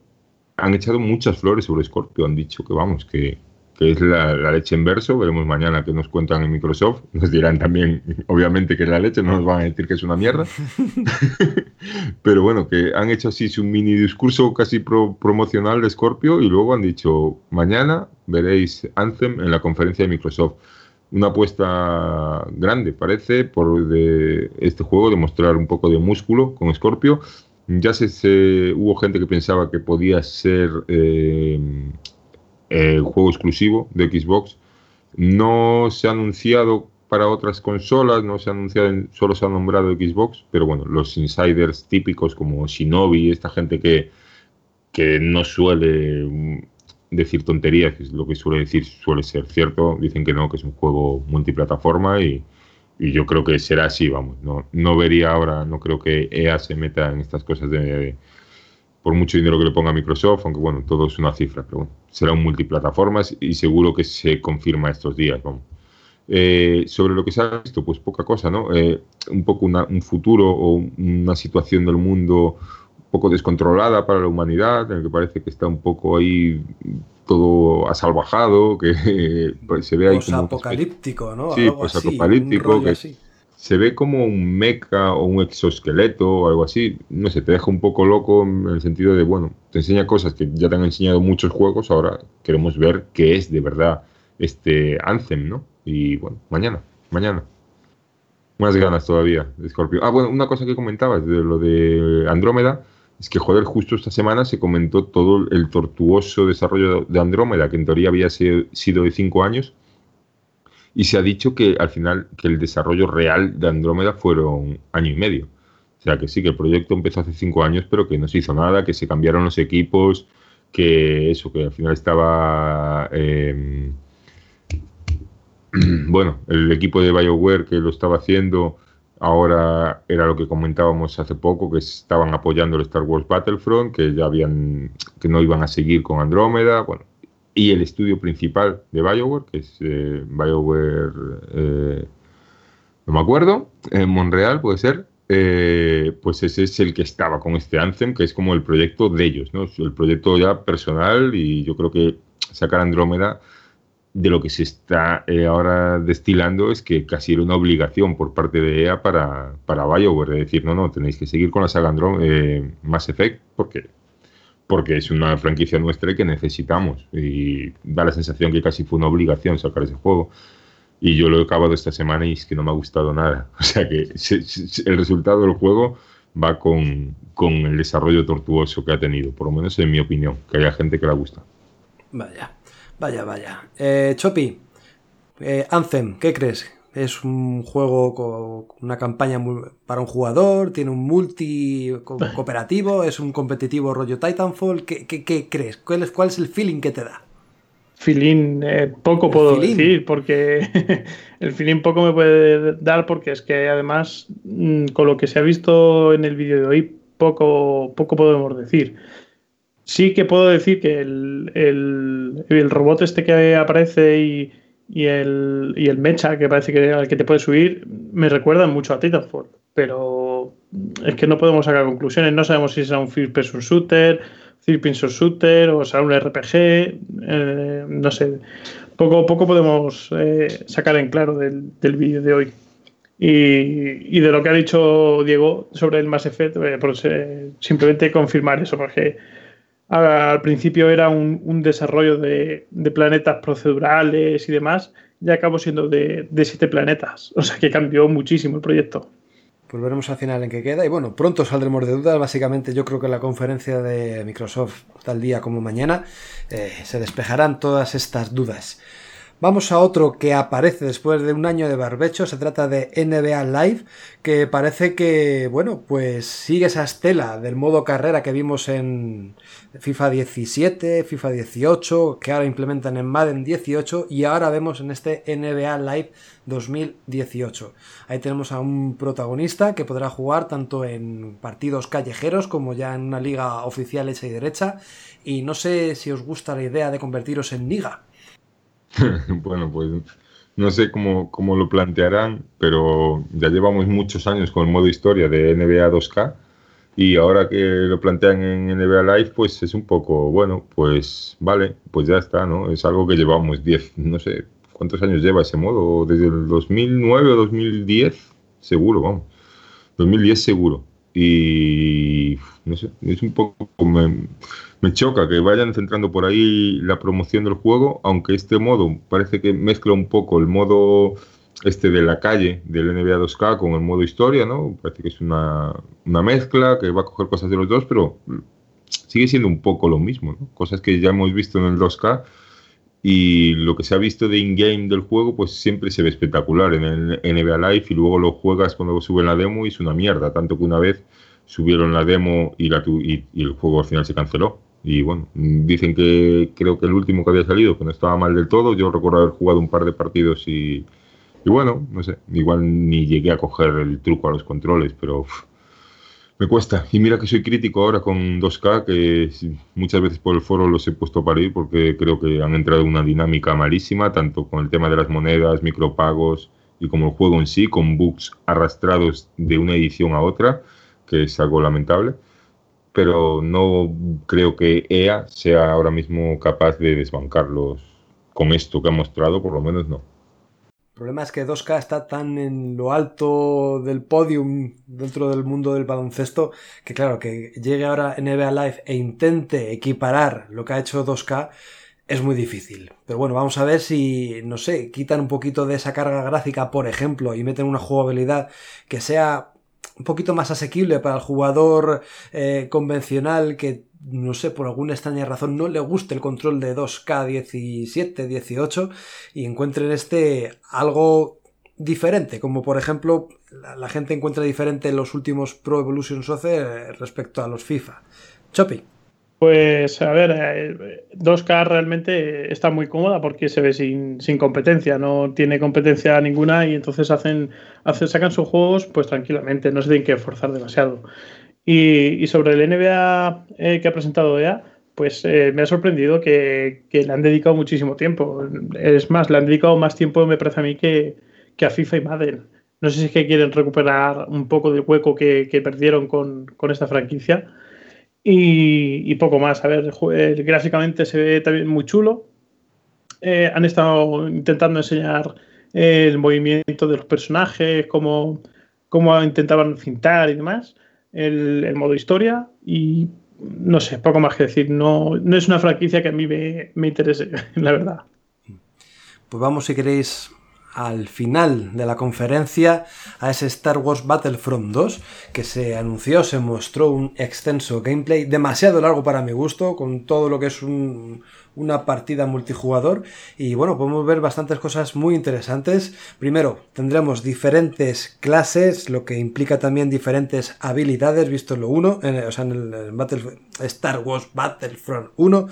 han echado muchas flores sobre Scorpio, han dicho que vamos, que que es la, leche en verso. Veremos mañana qué nos cuentan en Microsoft. Nos dirán también, *laughs* obviamente, que es la leche, no nos van a decir que es una mierda. *laughs* Pero bueno, que han hecho así su mini discurso casi promocional de Scorpio y luego han dicho, mañana veréis Anthem en la conferencia de Microsoft. Una apuesta grande, parece, por de este juego, demostrar un poco de músculo con Scorpio. Ya se, hubo gente que pensaba que podía ser eh, el juego exclusivo de Xbox. No se ha anunciado para otras consolas, no se ha anunciado, solo se ha nombrado Xbox, pero bueno, los insiders típicos como Shinobi, esta gente que, que no suele mm, decir tonterías, que es lo que suele decir, suele ser cierto, dicen que no, que es un juego multiplataforma y, y yo creo que será así, vamos, no, no vería ahora, no creo que EA se meta en estas cosas de por mucho dinero que le ponga Microsoft, aunque bueno, todo es una cifra, pero bueno, será un multiplataformas y seguro que se confirma estos días, vamos. Eh, sobre lo que se ha visto, pues poca cosa, ¿no? Eh, un poco un futuro o una situación del mundo un poco descontrolada para la humanidad, en el que parece que está un poco ahí todo asalvajado, que *laughs* pues, se ve ahí como... apocalíptico, ¿no? Sí, pues apocalíptico, que, se ve como un mecha o un exoesqueleto o algo así. No sé, te deja un poco loco en el sentido de, bueno, te enseña cosas que ya te han enseñado muchos juegos, ahora queremos ver qué es de verdad este Anthem, ¿no? Y bueno, mañana, mañana. Más ganas todavía Scorpio. Ah, bueno, una cosa que comentabas de lo de Andrómeda, es que, joder, justo esta semana se comentó todo el tortuoso desarrollo de Andrómeda, que en teoría había sido de cinco años y se ha dicho que al final que el desarrollo real de Andrómeda fueron año y medio. O sea que sí, que el proyecto empezó hace cinco años, pero que no se hizo nada, que se cambiaron los equipos, que eso, que al final estaba... Em, *clears throat* bueno, el equipo de BioWare que lo estaba haciendo ahora era lo que comentábamos hace poco, que estaban apoyando el Star Wars Battlefront, que ya habían, que no iban a seguir con Andrómeda, bueno, y el estudio principal de BioWare, que es eh, BioWare, eh, no me acuerdo, en Montreal puede ser, eh, pues ese es el que estaba con este Anthem, que es como el proyecto de ellos, ¿no? El proyecto ya personal y yo creo que sacar Andrómeda de lo que se está ahora destilando es que casi era una obligación por parte de EA para, para BioWare de decir, no, no, tenéis que seguir con la saga Andrómeda, Mass Effect porque porque es una franquicia nuestra que necesitamos. Y da la sensación que casi fue una obligación sacar ese juego. Y yo lo he acabado esta semana y es que no me ha gustado nada. *laughs* O sea que el resultado del juego va con, con, el desarrollo tortuoso que ha tenido, por lo menos en mi opinión, que haya gente que la gusta. Vaya, vaya, vaya. Eh, Chopi, eh, Anthem, ¿qué crees? Es un juego con una campaña para un jugador, tiene un multi *laughs* cooperativo, es un competitivo rollo Titanfall. ¿Qué, qué, crees? ¿Cuál es, ¿Cuál es el feeling que te da? Feeling, eh, poco puedo decir, porque *laughs* el feeling poco me puede dar, porque es que además, mm, con lo que se ha visto en el vídeo de hoy, poco, poco podemos decir. Sí que puedo decir que el, el robot este que aparece y y el, y el mecha que parece que al que te puedes subir me recuerdan mucho a Titanfall, pero es que no podemos sacar conclusiones, no sabemos si será un first person shooter, third person shooter o será un RPG, eh, no sé, poco, poco podemos eh, sacar en claro del, del vídeo de hoy. Y, y, de lo que ha dicho Diego sobre el Mass Effect, pues, simplemente confirmar eso, porque al principio era un, desarrollo de, planetas procedurales y demás, ya acabó siendo de, siete planetas. *laughs* O sea que cambió muchísimo el proyecto. Pues veremos al final en qué queda. Y bueno, pronto saldremos de dudas. Básicamente yo creo que en la conferencia de Microsoft, tal día como mañana, eh, se despejarán todas estas dudas. Vamos a otro que aparece después de un año de barbecho, se trata de NBA Live, que parece que, bueno, pues sigue esa estela del modo carrera que vimos en FIFA 17, FIFA 18, que ahora implementan en Madden 18 y ahora vemos en este NBA Live 2018. Ahí tenemos a un protagonista que podrá jugar tanto en partidos callejeros como ya en una liga oficial hecha y derecha y no sé si os gusta la idea de convertiros en liga. *laughs* bueno, pues no sé cómo, cómo, lo plantearán, pero ya llevamos muchos años con el modo historia de NBA 2K y ahora que lo plantean en NBA Live, pues es un poco, bueno, pues vale, pues ya está, ¿no? Es algo que llevamos 10, no sé, ¿cuántos años lleva ese modo? Desde el 2009 o 2010, seguro, vamos. 2010 seguro. Y no sé, es un poco me choca que vayan centrando por ahí la promoción del juego, aunque este modo parece que mezcla un poco el modo este de la calle del NBA 2K con el modo historia, ¿no? Parece que es una, mezcla que va a coger cosas de los dos, pero sigue siendo un poco lo mismo, ¿no? Cosas que ya hemos visto en el 2K y lo que se ha visto de in-game del juego, pues siempre se ve espectacular en el NBA Live y luego lo juegas cuando suben la demo y es una mierda, tanto que una vez subieron la demo y, la, y el juego al final se canceló. Y bueno, dicen que creo que el último que había salido, que no estaba mal del todo. Yo recuerdo haber jugado un par de partidos y, y bueno, no sé, igual ni llegué a coger el truco a los controles, pero me cuesta. Y mira que soy crítico ahora con 2K, que muchas veces por el foro los he puesto para ir porque creo que han entrado en una dinámica malísima, tanto con el tema de las monedas, micropagos y como el juego en sí, con bugs arrastrados de una edición a otra, que es algo lamentable pero no creo que EA sea ahora mismo capaz de desbancarlos con esto que ha mostrado, por lo menos no. El problema es que 2K está tan en lo alto del podium dentro del mundo del baloncesto que claro, que llegue ahora NBA Live e intente equiparar lo que ha hecho 2K es muy difícil. Pero bueno, vamos a ver si, no sé, quitan un poquito de esa carga gráfica, por ejemplo, y meten una jugabilidad que sea un poquito más asequible para el jugador eh, convencional que no sé, por alguna extraña razón no le guste el control de 2K 17, 18 y encuentren este algo diferente, como por ejemplo la, gente encuentra diferente los últimos Pro Evolution Soccer respecto a los FIFA. Chopi. Pues a ver, 2K eh, realmente está muy cómoda porque se ve sin, competencia, no tiene competencia ninguna y entonces hacen, hacen, sacan sus juegos pues tranquilamente, no se tienen que forzar demasiado. Y, sobre el NBA eh, que ha presentado EA, pues eh, me ha sorprendido que, le han dedicado muchísimo tiempo. Es más, le han dedicado más tiempo, me parece a mí, que, a FIFA y Madden. No sé si es que quieren recuperar un poco del hueco que, perdieron con, esta franquicia. Y, poco más. A ver, gráficamente se ve también muy chulo. Eh, han estado intentando enseñar el movimiento de los personajes, cómo, cómo intentaban cintar y demás, el, el modo historia. Y no sé, poco más que decir. No, no es una franquicia que a mí me, me interese, *laughs* la verdad. Pues vamos, si queréis, al final de la conferencia a ese Star Wars Battlefront 2 que se anunció, se mostró un extenso gameplay demasiado largo para mi gusto, con todo lo que es una partida multijugador y bueno, podemos ver bastantes cosas muy interesantes. Primero, tendremos diferentes clases, lo que implica también diferentes habilidades, visto en lo 1, o sea, en el Star Wars Battlefront 1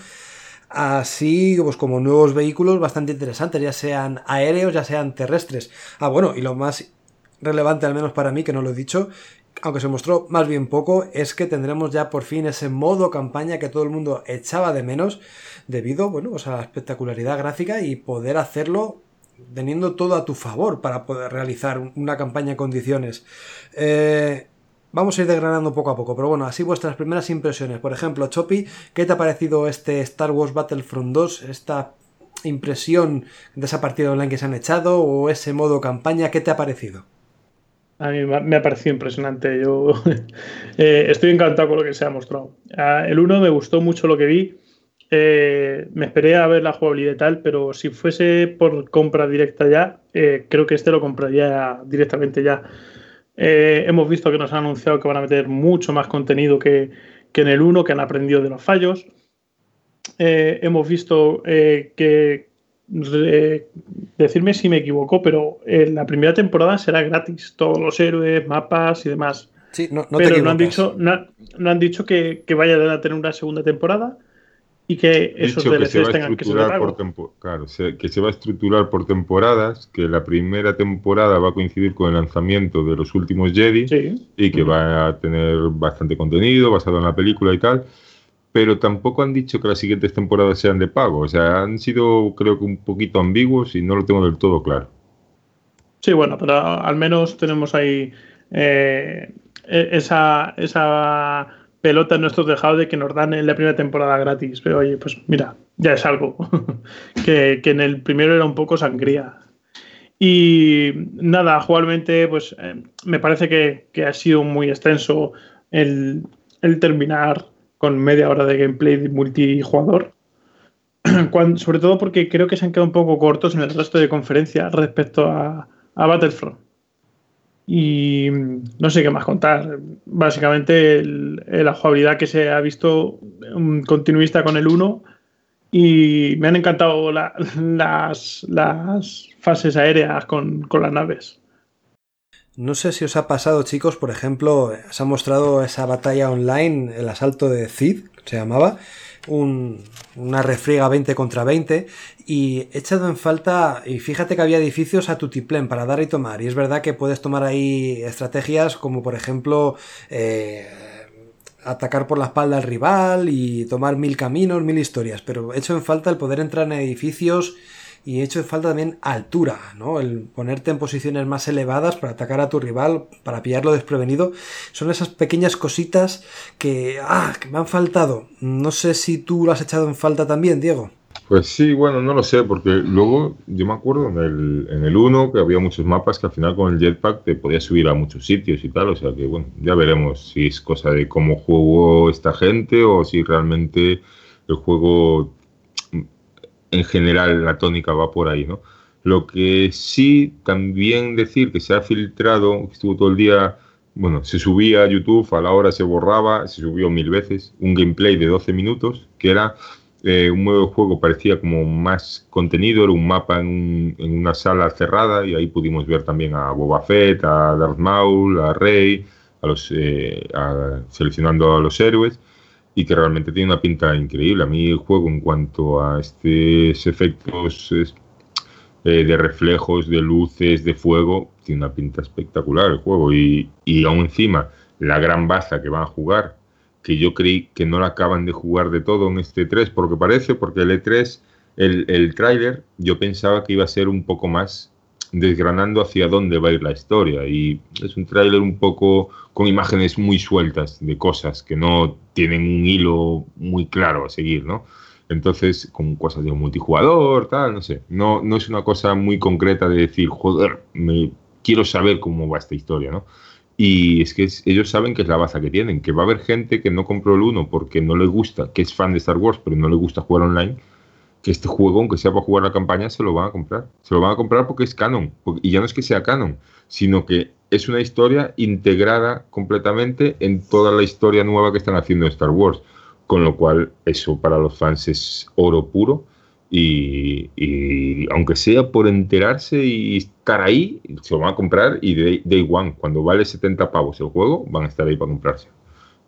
así pues como nuevos vehículos bastante interesantes, ya sean aéreos, ya sean terrestres. Ah, bueno, y lo más relevante al menos para mí, que no lo he dicho, aunque se mostró más bien poco, es que tendremos ya por fin ese modo campaña que todo el mundo echaba de menos debido, bueno, pues a la espectacularidad gráfica y poder hacerlo teniendo todo a tu favor para poder realizar una campaña en condiciones. Eh, Vamos a ir desgranando poco a poco, pero bueno, así vuestras primeras impresiones. Por ejemplo, Chopi, ¿qué te ha parecido este Star Wars Battlefront 2? Esta impresión de esa partida online que se han echado o ese modo campaña, ¿qué te ha parecido? A mí me ha parecido impresionante. Yo *laughs* eh, estoy encantado con lo que se ha mostrado. Ah, el 1 me gustó mucho lo que vi. Eh, me esperé a ver la jugabilidad y tal, pero si fuese por compra directa ya, eh, creo que este lo compraría directamente ya. Eh, hemos visto que nos han anunciado que van a meter mucho más contenido que, en el 1, que han aprendido de los fallos. Eh, hemos visto eh, que, decirme si me equivoco, pero en la primera temporada será gratis, todos los héroes, mapas y demás. Sí, no, pero no han dicho, no, han dicho que, que vayan a tener una segunda temporada y que esos DLCs tengan que ser por claro, que se va a estructurar por temporadas, que la primera temporada va a coincidir con el lanzamiento de los últimos Jedi y que va a tener bastante contenido basado en la película y tal, pero tampoco han dicho que las siguientes temporadas sean de pago, o sea, han sido creo que un poquito ambiguos y no lo tengo del todo claro. Sí, bueno, pero al menos tenemos ahí eh, e-, esa, esa pelota en nuestro tejado de que nos dan en la primera temporada gratis. Pero oye, pues mira, ya es algo. *laughs* que, en el primero era un poco sangría. Y nada, jugablemente, pues eh, me parece que, ha sido muy extenso el, terminar con media hora de gameplay multijugador. *clears throat* sobre todo porque creo que se han quedado un poco cortos en el resto de conferencias respecto a, a Battlefront. Y no sé qué más contar. Básicamente la jugabilidad que se ha visto continuista con el 1 y me han encantado las, las, fases aéreas con, con, las naves. No sé si os ha pasado, chicos, por ejemplo, se ha mostrado esa batalla online, el asalto de Cid, se llamaba, una refriega 20 contra 20 y he echado en falta, y fíjate que había edificios a tutiplén para dar y tomar, y es verdad que puedes tomar ahí estrategias como por ejemplo eh, atacar por la espalda al rival y tomar mil caminos, mil historias, pero he hecho en falta el poder entrar en edificios y hecho falta también altura, ¿no? El ponerte en posiciones más elevadas para atacar a tu rival, para pillarlo desprevenido. Son esas pequeñas cositas que, ah, que me han faltado. No sé si tú lo has echado en falta también, Diego. Pues sí, bueno, no lo sé, porque luego yo me acuerdo en el, en el 1 que había muchos mapas que al final con el jetpack te podías subir a muchos sitios y tal, o sea que bueno, ya veremos si es cosa de cómo jugó esta gente o si realmente el juego en general la tónica va por ahí, ¿no? Lo que sí también decir que se ha filtrado, estuvo todo el día, bueno, se subía a YouTube, a la hora se borraba, se subió mil veces, un gameplay de 12 minutos, que era eh, un de juego, parecía como más contenido, era un mapa en, una sala cerrada y ahí pudimos ver también a Boba Fett, a Darth Maul, a Rey, a los, eh, seleccionando a los héroes y que realmente tiene una pinta increíble. A mí el juego en cuanto a estos efectos eh, de reflejos, de luces, de fuego, tiene una pinta espectacular el juego y, y aún encima la gran baza que van a jugar que yo creí que no la acaban de jugar de todo en este 3, por lo que parece, porque el E3, el, el tráiler, yo pensaba que iba a ser un poco más desgranando hacia dónde va a ir la historia. Y es un tráiler un poco con imágenes muy sueltas de cosas que no tienen un hilo muy claro a seguir, ¿no? Entonces, con cosas de multijugador, tal, no sé. No, no es una cosa muy concreta de decir, joder, me quiero saber cómo va esta historia, ¿no? Y es que ellos saben que es la base que tienen, que va a haber gente que no compró el 1 porque no le gusta, que es fan de Star Wars, pero no le gusta jugar online, que este juego, aunque sea para jugar la campaña, se lo van a comprar. Se lo van a comprar porque es canon. y ya no es que sea canon, sino que es una historia integrada completamente en toda la historia nueva que están haciendo Star Wars. Con lo cual, eso para los fans es oro puro y, aunque sea por enterarse y estar ahí, se lo van a comprar y day, day, one, cuando vale 70 pavos el juego, van a estar ahí para comprarse.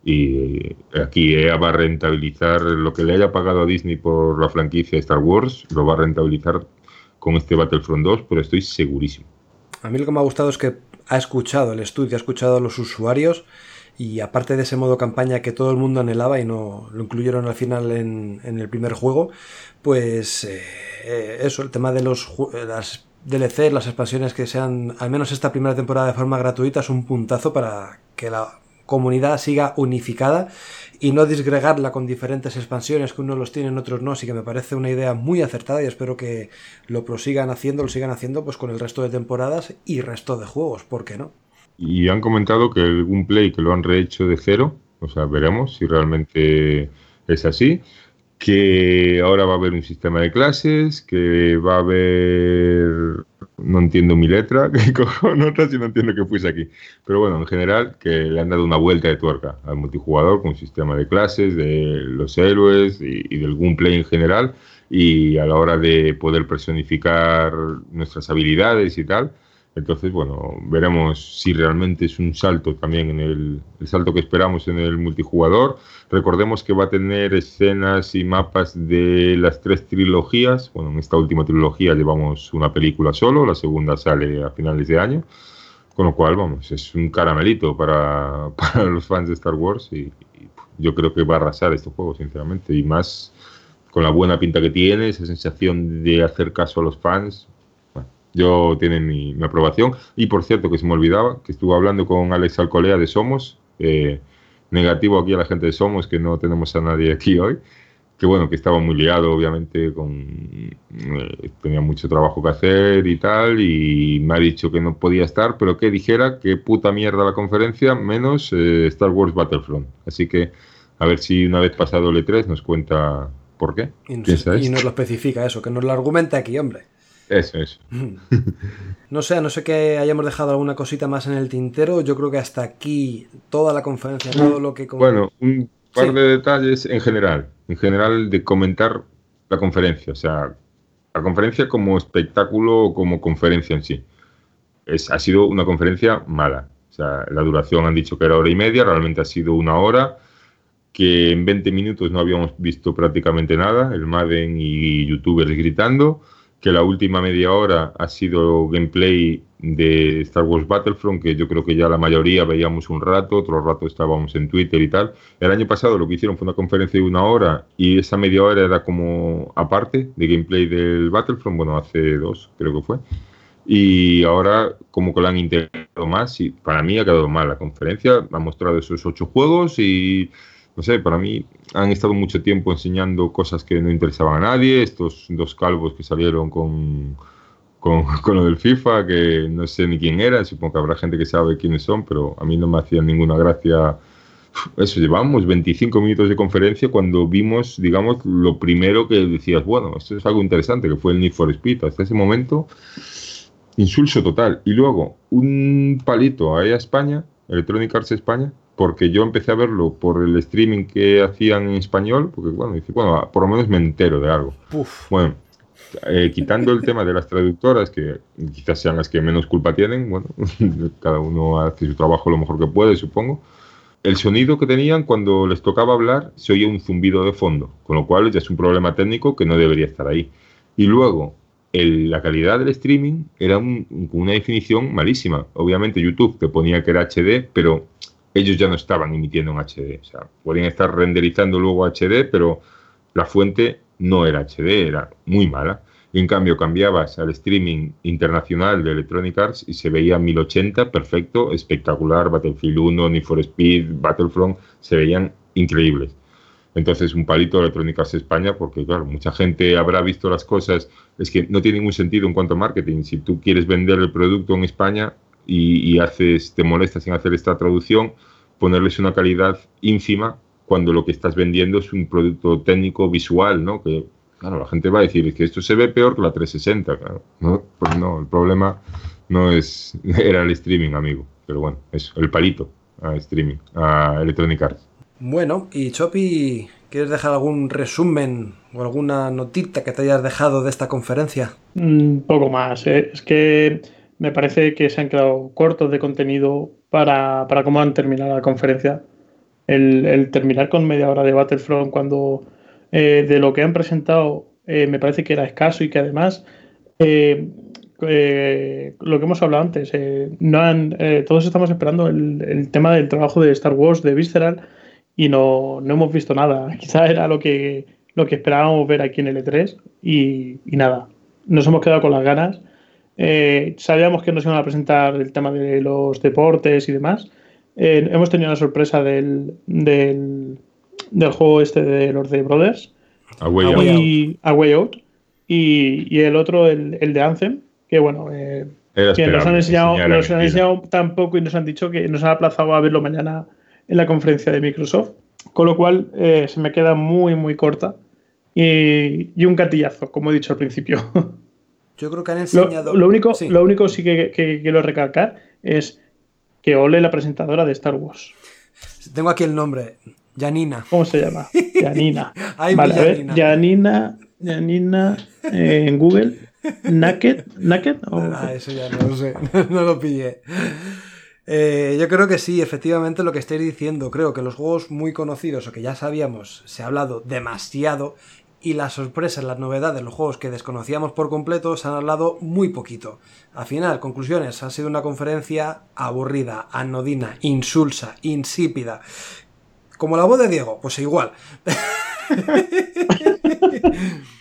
Y aquí EA va a rentabilizar lo que le haya pagado a Disney por la franquicia Star Wars, lo va a rentabilizar con este Battlefront 2, pero estoy segurísimo. A mí lo que me ha gustado es que ha escuchado el estudio, ha escuchado a los usuarios y aparte de ese modo campaña que todo el mundo anhelaba y no lo incluyeron al final en, el primer juego, pues eh, eh, eso, el tema de los las DLC, las expansiones que sean, al menos esta primera temporada de forma gratuita, es un puntazo para que la comunidad siga unificada y no disgregarla con diferentes expansiones que unos los tienen, otros no, así que me parece una idea muy acertada y espero que lo prosigan haciendo, lo sigan haciendo pues con el resto de temporadas y resto de juegos, ¿por qué no? Y han comentado que algún play que lo han rehecho de cero, o sea, veremos si realmente es así, que ahora va a haber un sistema de clases, que va a haber... No entiendo mi letra, *laughs* que cojo notas y no entiendo que fuese aquí. Pero bueno, en general, que le han dado una vuelta de tuerca al multijugador con un sistema de clases, de los héroes y, y del gameplay en general, y a la hora de poder personificar nuestras habilidades y tal, entonces, bueno, veremos si realmente es un salto también en el, salto que esperamos en el multijugador. Recordemos que va a tener escenas y mapas de las tres trilogías. Bueno, en esta última trilogía llevamos una película solo, la segunda sale a finales de año. Con lo cual, vamos, es un caramelito para, *laughs* los fans de Star Wars y, yo creo que va a arrasar este juego, sinceramente. Y más con la buena pinta que tiene, esa sensación de hacer caso a los fans, yo tiene mi, aprobación. Y por cierto, que se me olvidaba, que estuve hablando con Alex Alcolea de Somos. Eh, negativo aquí a la gente de Somos, que no tenemos a nadie aquí hoy. Que bueno, que estaba muy liado, obviamente, con eh, tenía mucho trabajo que hacer y tal. Y me ha dicho que no podía estar, pero que dijera que puta mierda la conferencia, menos eh, Star Wars Battlefront. Así que a ver si una vez pasado el E3 nos cuenta por qué. Y y nos lo especifica eso, que nos lo argumenta aquí, hombre. Eso, eso. *laughs* No sé, no sé que hayamos dejado alguna cosita más en el tintero. Yo creo que hasta aquí toda la conferencia, todo lo que... Bueno, un par de detalles en general. En general de comentar la conferencia. O sea, la conferencia como espectáculo o como conferencia en sí. Es, ha sido una conferencia mala. O sea, la duración han dicho que era hora y media, realmente ha sido una hora que en 20 minutos no habíamos visto prácticamente nada, el Madden y youtubers gritando, que la última media hora ha sido gameplay de Star Wars Battlefront, que yo creo que ya la mayoría veíamos un rato, otro rato estábamos en Twitter y tal. El año pasado lo que hicieron fue una conferencia de una hora y esa media hora era como aparte de gameplay del Battlefront, bueno, hace dos creo que fue. Y ahora como que lo han integrado más y para mí ha quedado mal la conferencia, ha mostrado esos ocho juegos y no sé, para mí han estado mucho tiempo enseñando cosas que no interesaban a nadie, estos dos calvos que salieron con, *laughs* con, lo del FIFA, que no sé ni quién era, supongo que habrá gente que sabe quiénes son, pero a mí no me hacía ninguna gracia. Eso, llevamos 25 minutos de conferencia cuando vimos, digamos, lo primero que decías, bueno, esto es algo interesante, que fue el Need for Speed. Hasta ese momento, insulso total. Y luego, un palito ahí a España, Electronic Arts España, porque yo empecé a verlo por el streaming que hacían en español, porque bueno, dice, bueno, por lo menos me entero de algo. Bueno, eh, quitando el tema de las traductoras, que quizás sean las que menos culpa tienen, bueno, *laughs* cada uno hace su trabajo lo mejor que puede, supongo. El sonido que tenían cuando les tocaba hablar se oía un zumbido de fondo, con lo cual ya es un problema técnico que no debería estar ahí. Y luego, la calidad del streaming era una definición malísima. Obviamente YouTube te ponía que era HD, pero ellos ya no estaban emitiendo en HD. O sea, podían estar renderizando luego HD, pero la fuente no era HD, era muy mala. Y en cambio cambiabas al streaming internacional de Electronic Arts y se veía 1080, perfecto, espectacular, Battlefield 1, Need for Speed, Battlefront, se veían increíbles. Entonces, un palito de Electronic Arts España, porque claro, mucha gente habrá visto las cosas, es que no tiene ningún sentido en cuanto a marketing. Si tú quieres vender el producto en España, y, haces, te molestas en hacer esta traducción, ponerles una calidad ínfima cuando lo que estás vendiendo es un producto técnico visual, ¿no? Que, claro, la gente va a decir que esto se ve peor que la 360, claro. No, pues no, el problema no es, *laughs* era el streaming, amigo. Pero bueno, eso, el palito a streaming, a Electronic Arts. Bueno, y Chopi, ¿quieres dejar algún resumen o alguna notita que te hayas dejado de esta conferencia? Un poco más, ¿eh? es que me parece que se han quedado cortos de contenido para, cómo han terminado la conferencia. El, terminar con media hora de Battlefront cuando eh, de lo que han presentado eh, me parece que era escaso y que además eh, lo que hemos hablado antes, no han, todos estamos esperando el, tema del trabajo de Star Wars, de Visceral, y no, hemos visto nada. *laughs* Quizás era lo que, lo que esperábamos ver aquí en el E3 y, y nada. Nos hemos quedado con las ganas eh, sabíamos que nos iban a presentar el tema de los deportes y demás. Eh, hemos tenido la sorpresa del, del, juego este de los de Brothers. A Way, Out. Y, el otro, el, de Anthem, que bueno, eh, que nos han enseñado, nos han enseñado tampoco y nos han dicho que nos han aplazado a verlo mañana en la conferencia de Microsoft. Con lo cual se me queda muy, muy corta. Y, y un catillazo, como he dicho al principio. *laughs* Yo creo que han enseñado. Lo, único, sí. lo único sí que, quiero recalcar es que Ole, la presentadora de Star Wars. Tengo aquí el nombre. Janina. ¿Cómo se llama? Janina. *laughs* vale, a ver, Janina. Janina eh, en Google. Naked. ¿Naked? Ah, eso ya no lo sé. *laughs* no lo pillé. Eh, yo creo que sí, efectivamente lo que estáis diciendo. Creo que los juegos muy conocidos o que ya sabíamos se ha hablado demasiado y las sorpresas, las novedades, los juegos que desconocíamos por completo se han hablado muy poquito. Al final, conclusiones, ha sido una conferencia aburrida, anodina, insulsa, insípida. Como la voz de Diego, pues igual. *laughs*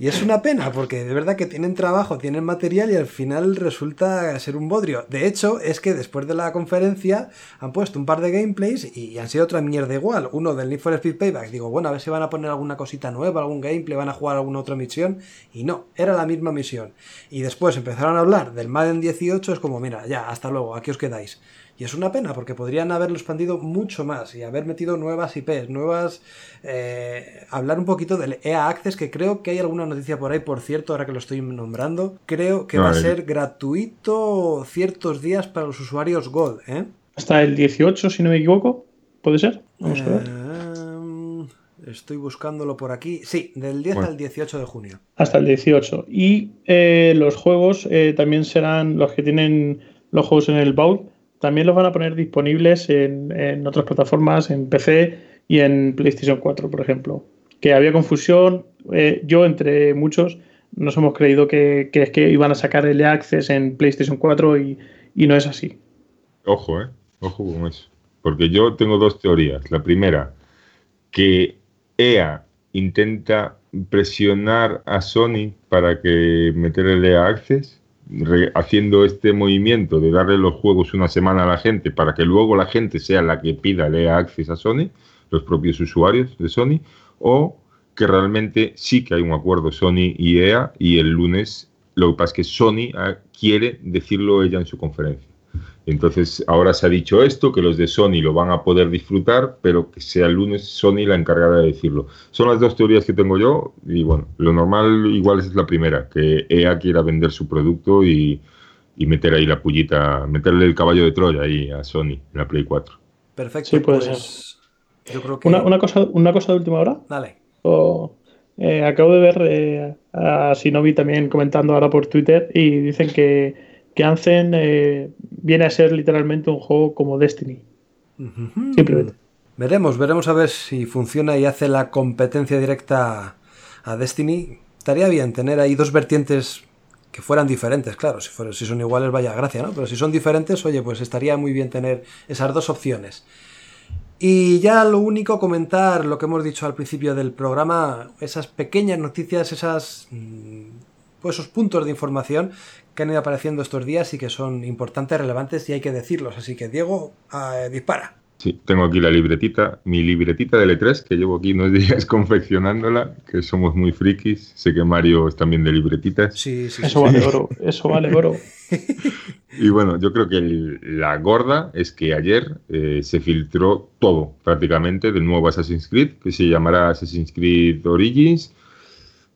Y es una pena, porque de verdad que tienen trabajo, tienen material y al final resulta ser un bodrio. De hecho, es que después de la conferencia han puesto un par de gameplays y han sido otra mierda igual. Uno del Need for Speed Payback. Digo, bueno, a ver si van a poner alguna cosita nueva, algún gameplay, van a jugar alguna otra misión. Y no, era la misma misión. Y después empezaron a hablar del Madden 18, es como, mira, ya, hasta luego, aquí os quedáis. Y es una pena porque podrían haberlo expandido mucho más y haber metido nuevas IPs, nuevas... Eh, hablar un poquito del EA Access, que creo que hay alguna noticia por ahí, por cierto, ahora que lo estoy nombrando. Creo que va a ser gratuito ciertos días para los usuarios Gold. ¿eh? Hasta el 18, si no me equivoco. ¿Puede ser? Vamos a ver. Em, estoy buscándolo por aquí. Sí, del 10 al 18 de junio. Hasta el 18. Y eh, los juegos eh, también serán los que tienen los juegos en el Vault también los van a poner disponibles en, otras plataformas, en PC y en PlayStation 4, por ejemplo. Que había confusión, eh, yo entre muchos nos hemos creído que, es que iban a sacar el Access en PlayStation 4 y, no es así. Ojo, eh, ojo con eso. Porque yo tengo dos teorías. La primera, que EA intenta presionar a Sony para que meter el EA Access haciendo este movimiento de darle los juegos una semana a la gente para que luego la gente sea la que pida lea Access a Sony, los propios usuarios de Sony, o que realmente sí que hay un acuerdo Sony y EA y el lunes lo que pasa es que Sony ah, quiere decirlo ella en su conferencia. Entonces, ahora se ha dicho esto, que los de Sony lo van a poder disfrutar, pero que sea el lunes Sony la encargada de decirlo. Son las dos teorías que tengo yo y bueno, lo normal igual es la primera, que EA quiera vender su producto y, meter ahí la pullita, meterle el caballo de Troya ahí a Sony en la Play 4. Perfecto. Sí, puede pues, Yo creo que... una, cosa, una cosa de última hora. Dale. Eh, acabo de ver eh, a Sinovi también comentando ahora por Twitter y dicen que que Anthem eh, viene a ser literalmente un juego como Destiny. Simplemente. Veremos, veremos a ver si funciona y hace la competencia directa a Destiny. Estaría bien tener ahí dos vertientes que fueran diferentes, claro, si, si son iguales vaya gracia, ¿no? Pero si son diferentes, oye, pues estaría muy bien tener esas dos opciones. Y ya lo único, comentar lo que hemos dicho al principio del programa, esas pequeñas noticias, esas, mm, pues esos puntos de información que han ido apareciendo estos días y que son importantes, relevantes y hay que decirlos. Así que Diego, eh, dispara. Sí, tengo aquí la libretita, mi libretita de L3, que llevo aquí unos *laughs* días confeccionándola, que somos muy frikis. Sé que Mario es también de libretitas. Sí, sí. Eso vale oro, *laughs* eso vale oro. y bueno, yo creo que la gorda es que ayer eh, se filtró todo, prácticamente, del nuevo Assassin's Creed, que se llamará Assassin's Creed Origins,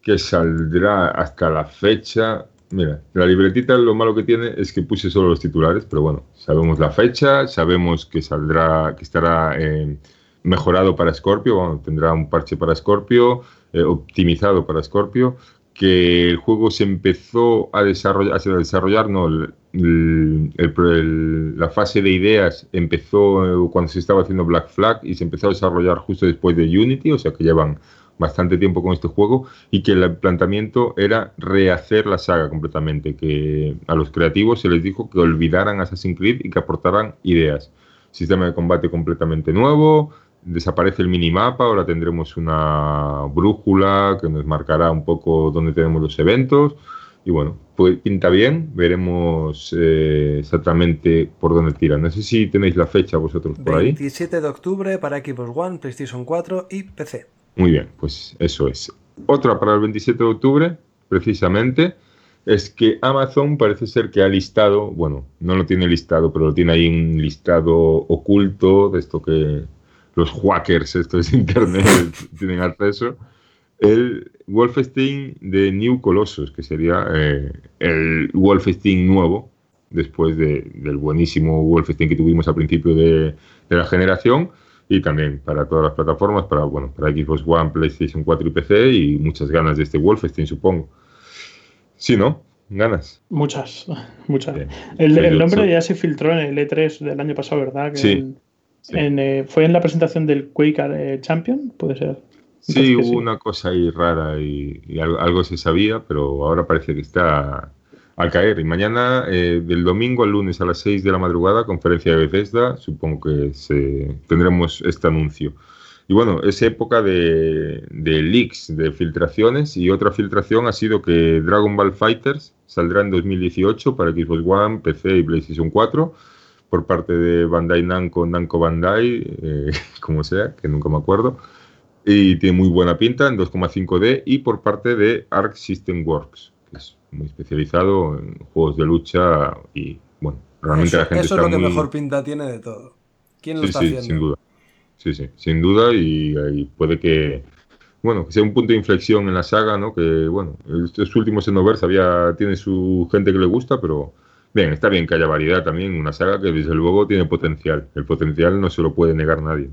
que saldrá hasta la fecha Mira, la libretita lo malo que tiene es que puse solo los titulares, pero bueno, sabemos la fecha, sabemos que saldrá, que estará eh, mejorado para Scorpio, bueno, tendrá un parche para Scorpio, eh, optimizado para Scorpio, que el juego se empezó a desarrollar, a no, la fase de ideas empezó eh, cuando se estaba haciendo Black Flag y se empezó a desarrollar justo después de Unity, o sea que llevan bastante tiempo con este juego y que el planteamiento era rehacer la saga completamente, que a los creativos se les dijo que olvidaran Assassin's Creed y que aportaran ideas. Sistema de combate completamente nuevo, desaparece el minimapa, ahora tendremos una brújula que nos marcará un poco dónde tenemos los eventos. Y bueno, pues pinta bien, veremos eh, exactamente por dónde tira. No sé si tenéis la fecha vosotros por ahí. 27 de octubre para Xbox One, PlayStation 4 y PC. Muy bien, pues eso es. Otra para el 27 de octubre, precisamente, es que Amazon parece ser que ha listado, bueno, no lo tiene listado, pero lo tiene ahí un listado oculto de esto que los hackers, estos de Internet, *laughs* tienen acceso, el Wolfenstein de New Colossus, que sería eh, el Wolfenstein nuevo, después del buenísimo Wolfenstein que tuvimos al principio de la generación y también para todas las plataformas, para bueno, para Xbox One, PlayStation 4 y PC y muchas ganas de este Wolfenstein, supongo. Sí, ¿no? ¿Ganas? Muchas, muchas. El, nombre ya se filtró en el E3 del año pasado, ¿verdad? sí. Eh, ¿Fue en la presentación del Quake eh, Champion? Puede ser. Sí, hubo una cosa ahí rara y, algo, se sabía, pero ahora parece que está al caer. Y mañana, eh, del domingo al lunes a las 6 de la madrugada, conferencia de Bethesda, supongo que se, tendremos este anuncio. Y bueno, es época de, de, leaks, de filtraciones, y otra filtración ha sido que Dragon Ball Fighters saldrá en 2018 para Xbox One, PC y PlayStation 4 por parte de Bandai Namco, Namco Bandai, eh, *laughs* como sea, que nunca me acuerdo, y tiene muy buena pinta en 2,5D, y por parte de Arc System Works, que es muy especializado en juegos de lucha y bueno, realmente la gente eso es lo que mejor pinta tiene de todo. ¿Quién lo está sí, haciendo? Sin duda. Sí, sí, sin duda y, puede que bueno, que sea un punto de inflexión en la saga, ¿no? Que bueno, estos últimos Xenoverse había tiene su gente que le gusta, pero bien, está bien que haya variedad también, una saga que desde luego tiene potencial. El potencial no se lo puede negar nadie.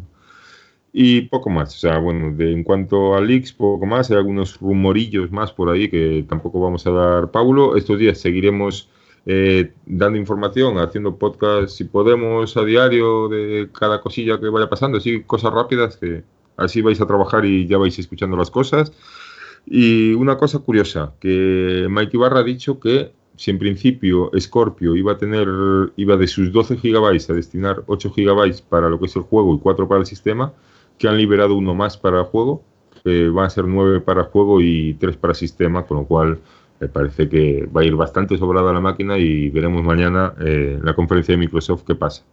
Y poco más, o sea, bueno, de, en cuanto a leaks, poco más, hay algunos rumorillos más por ahí que tampoco vamos a dar Paulo. Estos días seguiremos eh, dando información, haciendo podcast si podemos a diario de cada cosilla que vaya pasando, así cosas rápidas que así vais a trabajar y ya vais escuchando las cosas. Y una cosa curiosa, que Mike Ibarra ha dicho que si en principio Scorpio iba a tener, iba de sus 12 gigabytes a destinar 8 gigabytes para lo que es el juego y 4 para el sistema, que han liberado uno más para el juego. Eh, van a ser nueve para juego y tres para sistema, con lo cual me parece que va a ir bastante sobrada la máquina y veremos mañana eh, en la conferencia de Microsoft qué pasa.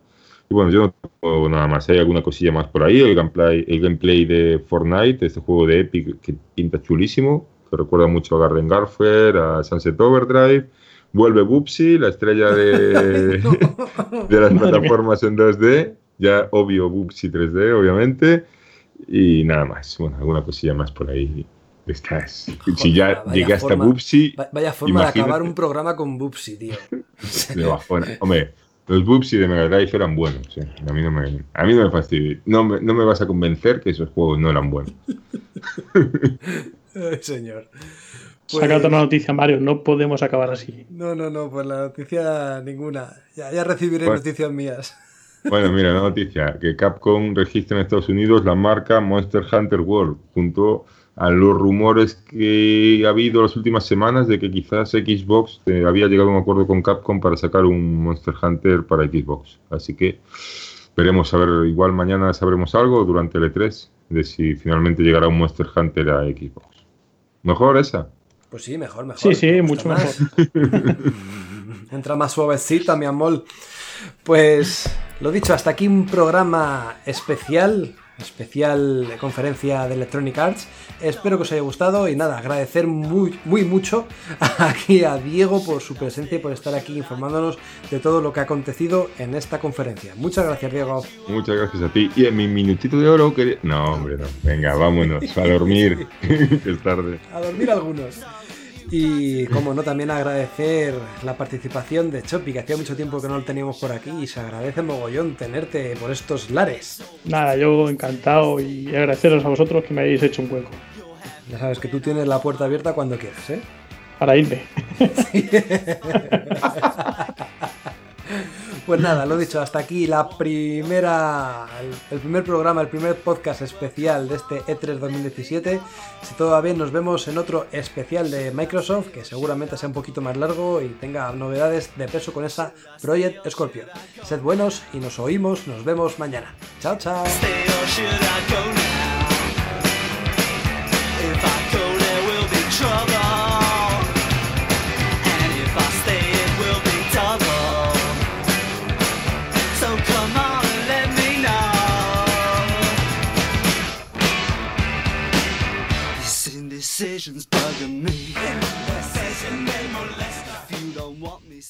Y bueno, yo no tengo nada más. Hay alguna cosilla más por ahí. El gameplay, el gameplay de Fortnite, este juego de Epic que pinta chulísimo, que recuerda mucho a Garden Warfare, a Sunset Overdrive. Vuelve Bubsy, la estrella de, *laughs* de las plataformas en 2D. Ya obvio Bubsy 3D, obviamente. Y nada más, bueno, alguna cosilla más por ahí. Estás. *laughs* si ya llegué hasta Bubsy. Vaya forma de acabar un programa con Bubsy, tío. *laughs* Hombre, los Bubsy de Mega Drive eran buenos. ¿eh? A mí no me, a mí no me fastidia. No me, no me vas a convencer que esos juegos no eran buenos. *laughs* Ay, señor. Pues... Saca otra noticia, Mario. No podemos acabar así. No, no, no. Pues la noticia ninguna. Ya, ya recibiré noticias mías. Bueno, mira, la noticia, que Capcom registra en Estados Unidos la marca Monster Hunter World junto a los rumores que ha habido las últimas semanas de que quizás Xbox eh, había llegado a un acuerdo con Capcom para sacar un Monster Hunter para Xbox. Así que veremos a ver, igual mañana sabremos algo durante el E3 de si finalmente llegará un Monster Hunter a Xbox. ¿Mejor esa? Pues sí, mejor, mejor. Sí, sí, mucho mejor. *laughs* Entra más suavecita, mi amor. Pues lo dicho, hasta aquí un programa especial especial conferencia de Electronic Arts. Espero que os haya gustado y nada, agradecer muy, muy mucho *laughs* aquí a Diego por su presencia y por estar aquí informándonos de todo lo que ha acontecido en esta conferencia. Muchas gracias, Diego. Muchas gracias a ti. Y en mi minutito de oro quería... No, hombre, no. Venga, vámonos a dormir, *laughs* que *laughs* es tarde. A dormir algunos. Y como no, también agradecer la participación de Chopi, que hacía mucho tiempo que no lo teníamos por aquí y se agradece mogollón tenerte por estos lares. Nada, yo encantado y agradeceros a vosotros que me hayáis hecho un hueco. Ya sabes que tú tienes la puerta abierta cuando quieras, ¿eh? Para irme. *laughs* *laughs* *laughs* Pues nada, lo dicho, hasta aquí la primera, el, primer programa, el primer podcast especial de este E3 2017. Si todo va bien, nos vemos en otro especial de Microsoft, que seguramente sea un poquito más largo y tenga novedades de peso con esa Project Scorpio. Sed buenos y nos oímos, nos vemos mañana. Chao, chao. Decisions bugging me. Indecision may molest if you don't want me.